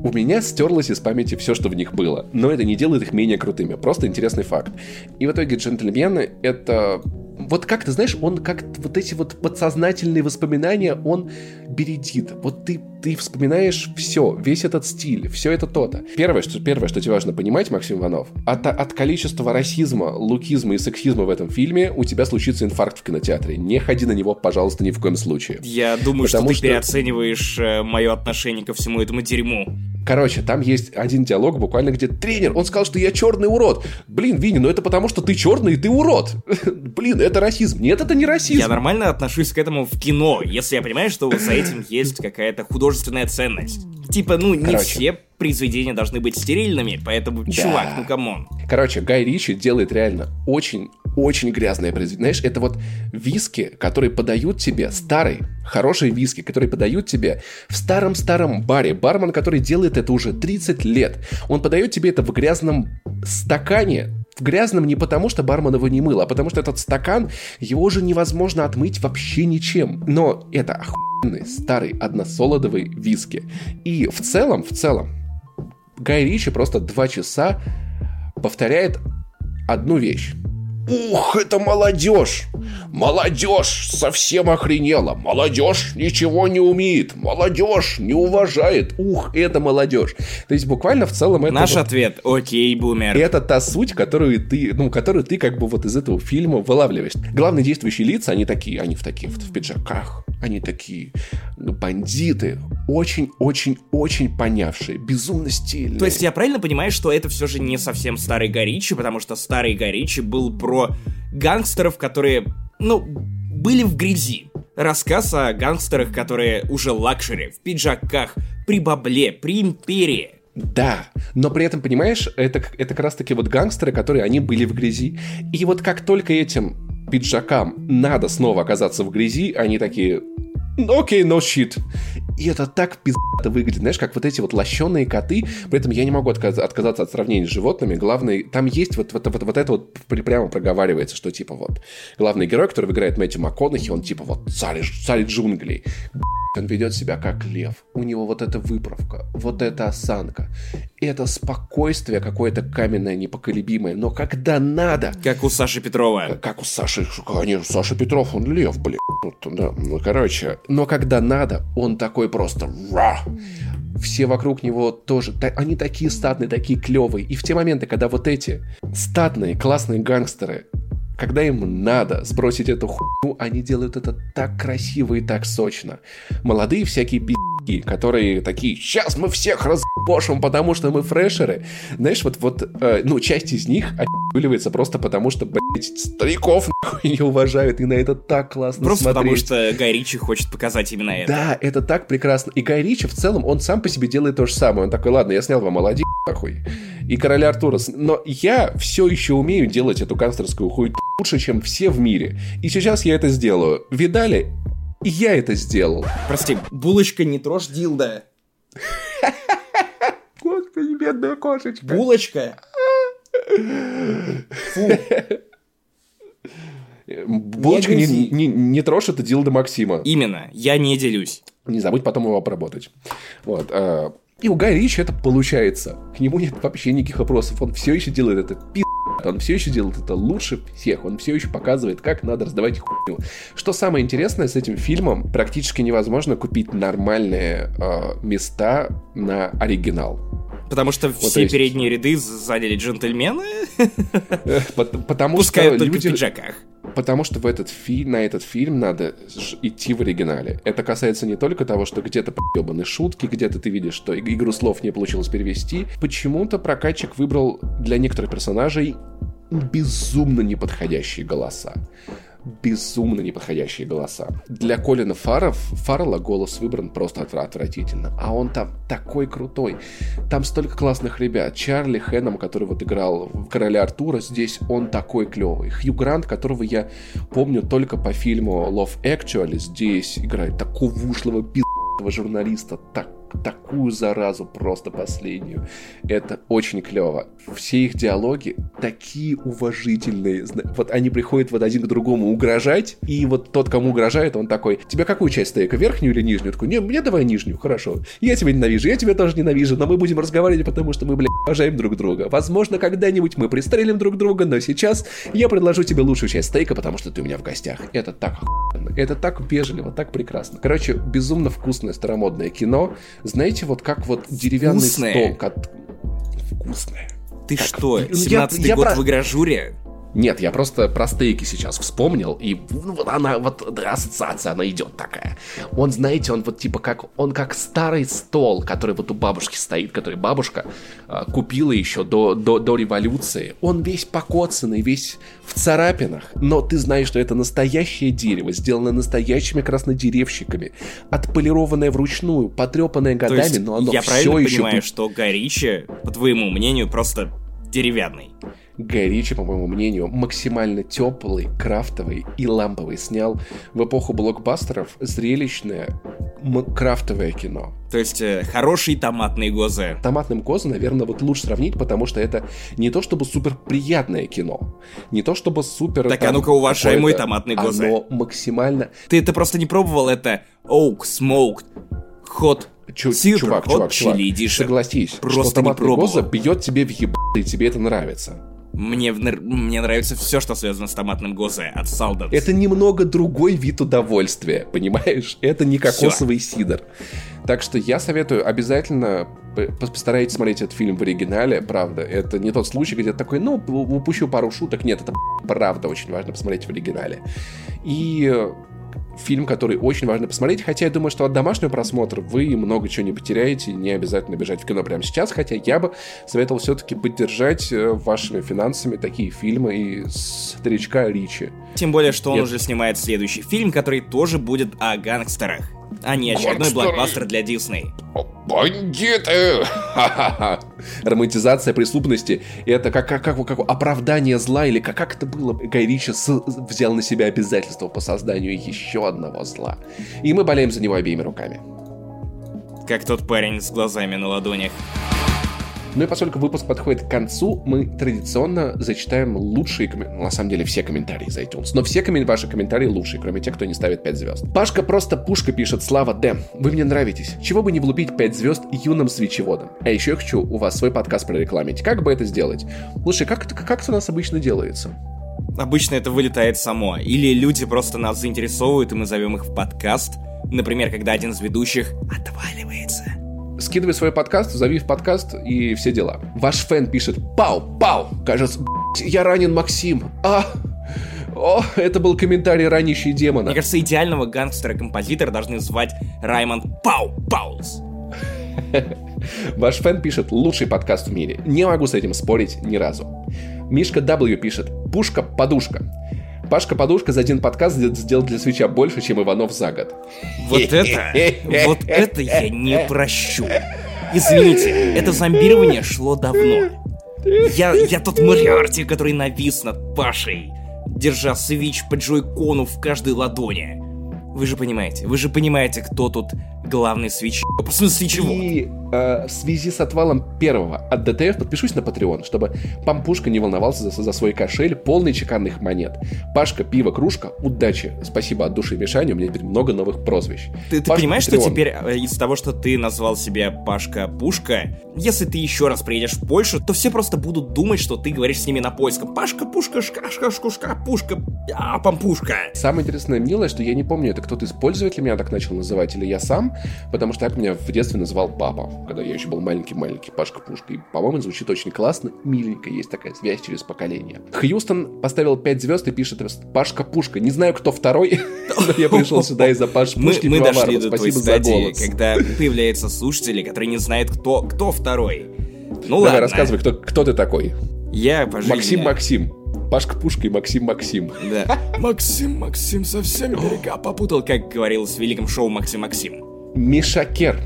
У меня стерлось из памяти все, что в них было. Но это не делает их менее крутыми. Просто интересный факт. И в итоге джентльмены — это вот как ты знаешь, он как вот эти вот подсознательные воспоминания, он бередит. Вот ты, ты вспоминаешь все, весь этот стиль, все это то-то. Первое, что, первое, что тебе важно понимать, Максим Иванов, от, от количества расизма, лукизма и сексизма в этом фильме у тебя случится инфаркт в кинотеатре. Не ходи на него, пожалуйста, ни в коем случае. Я думаю, Потому что ты что... переоцениваешь э, мое отношение ко всему этому дерьму. Короче, там есть один диалог буквально, где тренер, он сказал, что я черный урод. Блин, Винни, ну это потому, что ты черный и ты урод. Блин, это расизм. Нет, это не расизм. Я нормально отношусь к этому в кино, если я понимаю, что за этим есть какая-то художественная ценность. Типа, ну, не Короче. все произведения должны быть стерильными, поэтому, да. чувак, ну come on. Короче, Гай Ричи делает реально очень, очень грязное произведение. Знаешь, это вот виски, которые подают тебе, старый, хорошие виски, которые подают тебе в старом-старом баре. Бармен, который делает это уже 30 лет. Он подает тебе это в грязном стакане, в грязном не потому, что бармен его не мыл, а потому что этот стакан, его уже невозможно отмыть вообще ничем. Но это охуенный старый односолодовый виски. И в целом, в целом, Гай Ричи просто два часа повторяет одну вещь. Ух, это молодежь! Молодежь совсем охренела! Молодежь ничего не умеет! Молодежь не уважает! Ух, это молодежь! То есть буквально в целом это... Наш вот... ответ, окей, бумер. Это та суть, которую ты, ну, которую ты как бы вот из этого фильма вылавливаешь. Главные действующие лица, они такие, они в таких, в пиджаках, они такие ну, бандиты, очень-очень-очень понявшие, безумно стильные. То есть я правильно понимаю, что это все же не совсем старый Гай Ричи, потому что старый Гай Ричи был про гангстеров, которые, ну, были в грязи. Рассказ о гангстерах, которые уже luxury, в пиджаках, при бабле, при империи. Да, но при этом, понимаешь, это, это как раз таки вот гангстеры, которые они были в грязи. И вот как только этим пиджакам надо снова оказаться в грязи, они такие, окей, okay, no shit. И это так пиздато выглядит, знаешь, как вот эти вот лощеные коты. При этом я не могу отказ- отказаться от сравнения с животными. Главный, там есть вот, вот, вот, вот это вот прямо проговаривается, что типа вот главный герой, который играет Мэтью МакКонахи, он типа вот царь, царь джунглей. Он ведет себя как лев. У него вот эта выправка, вот эта осанка. Это спокойствие какое-то каменное, непоколебимое. Но когда надо... Как у Саши Петрова. Как у Саши... Конечно, Саша Петров, он лев, блин. Да, ну, короче. Но когда надо, он такой просто... Все вокруг него тоже, они такие статные, такие клевые. И в те моменты, когда вот эти статные, классные гангстеры когда им надо сбросить эту хуйню, они делают это так красиво и так сочно. Молодые всякие пи***, хуи, которые такие, сейчас мы всех разбошим, потому что мы фрешеры. Знаешь, вот, вот э, ну, часть из них отъебывается просто потому, что, блядь, стариков нахуй не уважают, и на это так классно Просто смотреть. потому, что Гай Ричи хочет показать именно это. Да, это так прекрасно. И Гай Ричи в целом, он сам по себе делает то же самое. Он такой, ладно, я снял вам молодец, нахуй. И Короля Артура. Но я все еще умею делать эту канцлерскую хуй лучше, чем все в мире. И сейчас я это сделаю. Видали? И я это сделал. Прости, булочка не трожь дилда. Господи, бедная кошечка. Булочка? Фу. Булочка не, не, не, не трожь, это дилда Максима. Именно, я не делюсь. Не забудь потом его обработать. Вот. а, И у Гая Ричи это получается. К нему нет вообще никаких вопросов. Он все еще делает это пи***. Он все еще делает это лучше всех. Он все еще показывает, как надо раздавать хуйню. Что самое интересное с этим фильмом, практически невозможно купить нормальные э, места на оригинал. Потому что вот все есть... передние ряды заняли джентльмены. Потому Пускай что только люди... в пиджаках. Потому что в этот фи... на этот фильм надо идти в оригинале. Это касается не только того, что где-то поебаны шутки, где-то ты видишь, что игру слов не получилось перевести. Почему-то прокатчик выбрал для некоторых персонажей безумно неподходящие голоса безумно неподходящие голоса. Для Колина Фаров, Фаррелла голос выбран просто отвратительно. А он там такой крутой. Там столько классных ребят. Чарли Хэном, который вот играл в Короля Артура, здесь он такой клевый. Хью Грант, которого я помню только по фильму Love Actually, здесь играет такого ушлого пиздого журналиста, так такую заразу просто последнюю. Это очень клево. Все их диалоги такие уважительные. Вот они приходят вот один к другому угрожать, и вот тот, кому угрожает, он такой, тебе какую часть стейка, верхнюю или нижнюю? Такой, не, мне давай нижнюю, хорошо. Я тебя ненавижу, я тебя тоже ненавижу, но мы будем разговаривать, потому что мы, блядь, уважаем друг друга. Возможно, когда-нибудь мы пристрелим друг друга, но сейчас я предложу тебе лучшую часть стейка, потому что ты у меня в гостях. Это так охуенно. Это так вежливо, так прекрасно. Короче, безумно вкусное старомодное кино знаете, вот как вот деревянный Вкусное. стол. Как... Вкусное. Ты Как- что, Я- 17-й я год про- в игражуре? Нет, я просто про стейки сейчас вспомнил, и вот она, вот да, ассоциация, она идет такая. Он, знаете, он вот типа как, он как старый стол, который вот у бабушки стоит, который бабушка а, купила еще до, до, до революции. Он весь покоцанный, весь в царапинах, но ты знаешь, что это настоящее дерево, сделано настоящими краснодеревщиками, отполированное вручную, потрепанное То годами, есть, но оно я все правильно еще понимаю, что Ричи, по твоему мнению, просто деревянный? Гай Ричи, по моему мнению, максимально теплый, крафтовый и ламповый снял в эпоху блокбастеров зрелищное крафтовое кино. То есть, э, хороший томатный гозе. Томатным Коза, наверное, вот лучше сравнить, потому что это не то чтобы супер приятное кино, не то чтобы супер... Так, там, а ну-ка, какое-то, томатный Гозе. Оно максимально... Ты это просто не пробовал, это Oak Smoked Hot Чу- Super чувак, чувак, чувак, согласись, Просто что томатный. Гоза бьет тебе в еб... и тебе это нравится. Мне, мне нравится все, что связано с томатным гозе от Салдат. Это немного другой вид удовольствия, понимаешь? Это не кокосовый сидр. Так что я советую обязательно постарайтесь смотреть этот фильм в оригинале, правда. Это не тот случай, где ты такой, ну, упущу пару шуток. Нет, это правда очень важно посмотреть в оригинале. И э, фильм, который очень важно посмотреть, хотя я думаю, что от домашнего просмотра вы много чего не потеряете, не обязательно бежать в кино прямо сейчас, хотя я бы советовал все-таки поддержать э, вашими финансами такие фильмы и старичка Ричи. Тем более, что он уже снимает следующий фильм, который тоже будет о гангстерах, а не очередной блокбастер для Дисней. Бандиты! Романтизация преступности — это как, как, как, как оправдание зла, или как, как это было? Гай Ричи с- взял на себя обязательство по созданию еще одного зла. И мы болеем за него обеими руками. Как тот парень с глазами на ладонях. Ну и поскольку выпуск подходит к концу, мы традиционно зачитаем лучшие комментарии. На самом деле все комментарии за iTunes. Но все коммен- ваши комментарии лучшие, кроме тех, кто не ставит 5 звезд. Пашка просто пушка пишет Слава Дэм. Вы мне нравитесь. Чего бы не влупить 5 звезд юным свечеводом. А еще я хочу у вас свой подкаст прорекламить. Как бы это сделать? Слушай, как, это- как это у нас обычно делается? Обычно это вылетает само. Или люди просто нас заинтересовывают, и мы зовем их в подкаст. Например, когда один из ведущих отваливается. Скидывай свой подкаст, зови в подкаст и все дела. Ваш фэн пишет «Пау, пау!» Кажется, «Б***ь, я ранен, Максим. А, О, это был комментарий ранящий демона. Мне кажется, идеального гангстера-композитора должны звать Раймонд Пау Паулс. Ваш фэн пишет «Лучший подкаст в мире». Не могу с этим спорить ни разу. Мишка W пишет «Пушка-подушка». Пашка Подушка за один подкаст сделал для свеча больше, чем Иванов за год. Вот это, вот это я не прощу. Извините, это зомбирование шло давно. Я, я тот Мариарти, который навис над Пашей, держа свич по джойкону в каждой ладони. Вы же понимаете, вы же понимаете, кто тут главный свич... В смысле чего? И э, в связи с отвалом первого от ДТФ подпишусь на Patreon, чтобы Пампушка не волновался за, за свой кошель, полный чеканных монет. Пашка, пиво, кружка, удачи. Спасибо от души Мишане, у меня теперь много новых прозвищ. Ты, ты понимаешь, Patreon. что теперь э, из того, что ты назвал себя Пашка Пушка, если ты еще раз приедешь в Польшу, то все просто будут думать, что ты говоришь с ними на польском. Пашка, Пушка, Шкашка, Шкушка, Пушка, а, Пампушка. Самое интересное, милое, что я не помню, это кто-то из пользователей меня так начал называть, или я сам, потому что так меня в детстве называл папа, когда я еще был маленький-маленький, Пашка-пушка. И, по-моему, звучит очень классно, миленько, есть такая связь через поколение. Хьюстон поставил 5 звезд и пишет Пашка-пушка. Не знаю, кто второй, но я пришел сюда из-за Пашки-пушки Мы, мы дошли до той стадии, когда появляются слушатели, которые не знают, кто, кто второй. Ну Давай, ладно. рассказывай, кто, кто ты такой? Я по жизни... Максим Максим. Пашка Пушка и Максим Максим. Да. Максим Максим совсем берега попутал, как говорил с великим шоу Максим Максим. Мишакер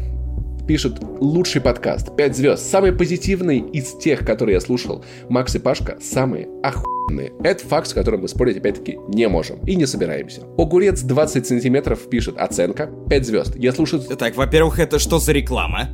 пишет лучший подкаст, 5 звезд, самый позитивный из тех, которые я слушал. Макс и Пашка самые охуенные. Это факт, с которым мы спорить опять-таки не можем и не собираемся. Огурец 20 сантиметров пишет оценка, 5 звезд. Я слушаю... Так, во-первых, это что за реклама?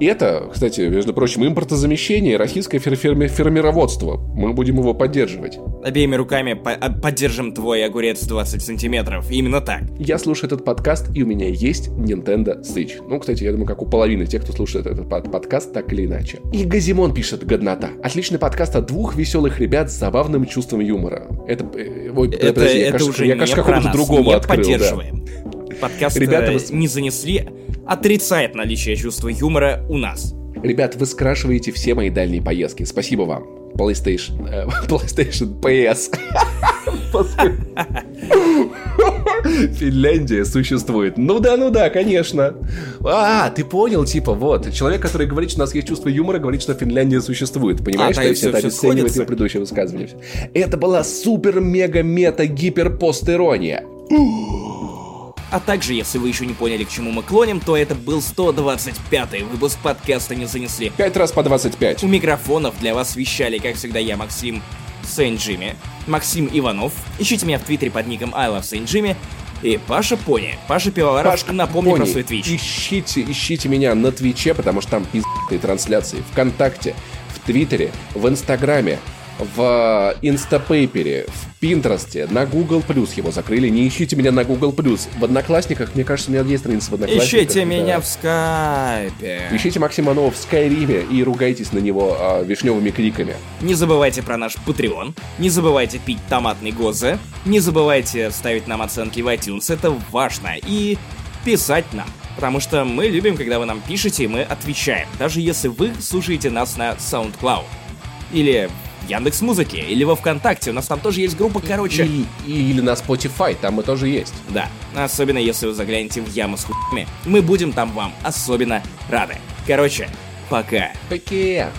И это, кстати, между прочим, импортозамещение, российское фер ферми фермероводство. Мы будем его поддерживать. Обеими руками по а, поддержим твой огурец 20 сантиметров. Именно так. Я слушаю этот подкаст, и у меня есть Nintendo Switch. Ну, кстати, я думаю, как у половины тех, кто слушает этот под подкаст, так или иначе. И Газимон пишет «Годнота». Отличный подкаст от двух веселых ребят с забавным чувством юмора. Это... Э, ой, это, подожди, это я, кажется, уже я, кажется, какого-то другого открыл. Поддерживаем. Да. Подкаст Ребята, вы... не занесли отрицает наличие чувства юмора у нас. Ребят, вы скрашиваете все мои дальние поездки. Спасибо вам. PlayStation, э, PlayStation PS. Финляндия существует. Ну да, ну да, конечно. А, ты понял, типа, вот. Человек, который говорит, что у нас есть чувство юмора, говорит, что Финляндия существует. Понимаешь, а, что все это обесценивает его предыдущее высказывание. Это была супер-мега-мета-гиперпост-ирония. А также, если вы еще не поняли, к чему мы клоним, то это был 125-й выпуск подкаста «Не занесли». Пять раз по 25. У микрофонов для вас вещали, как всегда, я, Максим Сент-Джимми, Максим Иванов. Ищите меня в твиттере под ником I love Saint Jimmy. И Паша Пони. Паша Пивоваров, Пашка напомни Пони. про свой Twitch. Ищите, ищите меня на Twitch, потому что там пиздатые трансляции. Вконтакте, в Твиттере, в Инстаграме, в Instapaper, в Пинтересте, на Google Plus его закрыли. Не ищите меня на Google Plus. В Одноклассниках, мне кажется, у меня есть страница в Одноклассниках. Ищите да. меня в Скайпе. Ищите Максима Нова в Скайриме и ругайтесь на него а, вишневыми криками. Не забывайте про наш Patreon. Не забывайте пить томатный гозе. Не забывайте ставить нам оценки в iTunes. Это важно. И писать нам. Потому что мы любим, когда вы нам пишете, и мы отвечаем. Даже если вы слушаете нас на SoundCloud. Или Яндекс Музыки или во Вконтакте. У нас там тоже есть группа, короче. Или, или на Spotify, там мы тоже есть. Да, особенно если вы заглянете в яму с хуями. Мы будем там вам особенно рады. Короче, пока. Пока.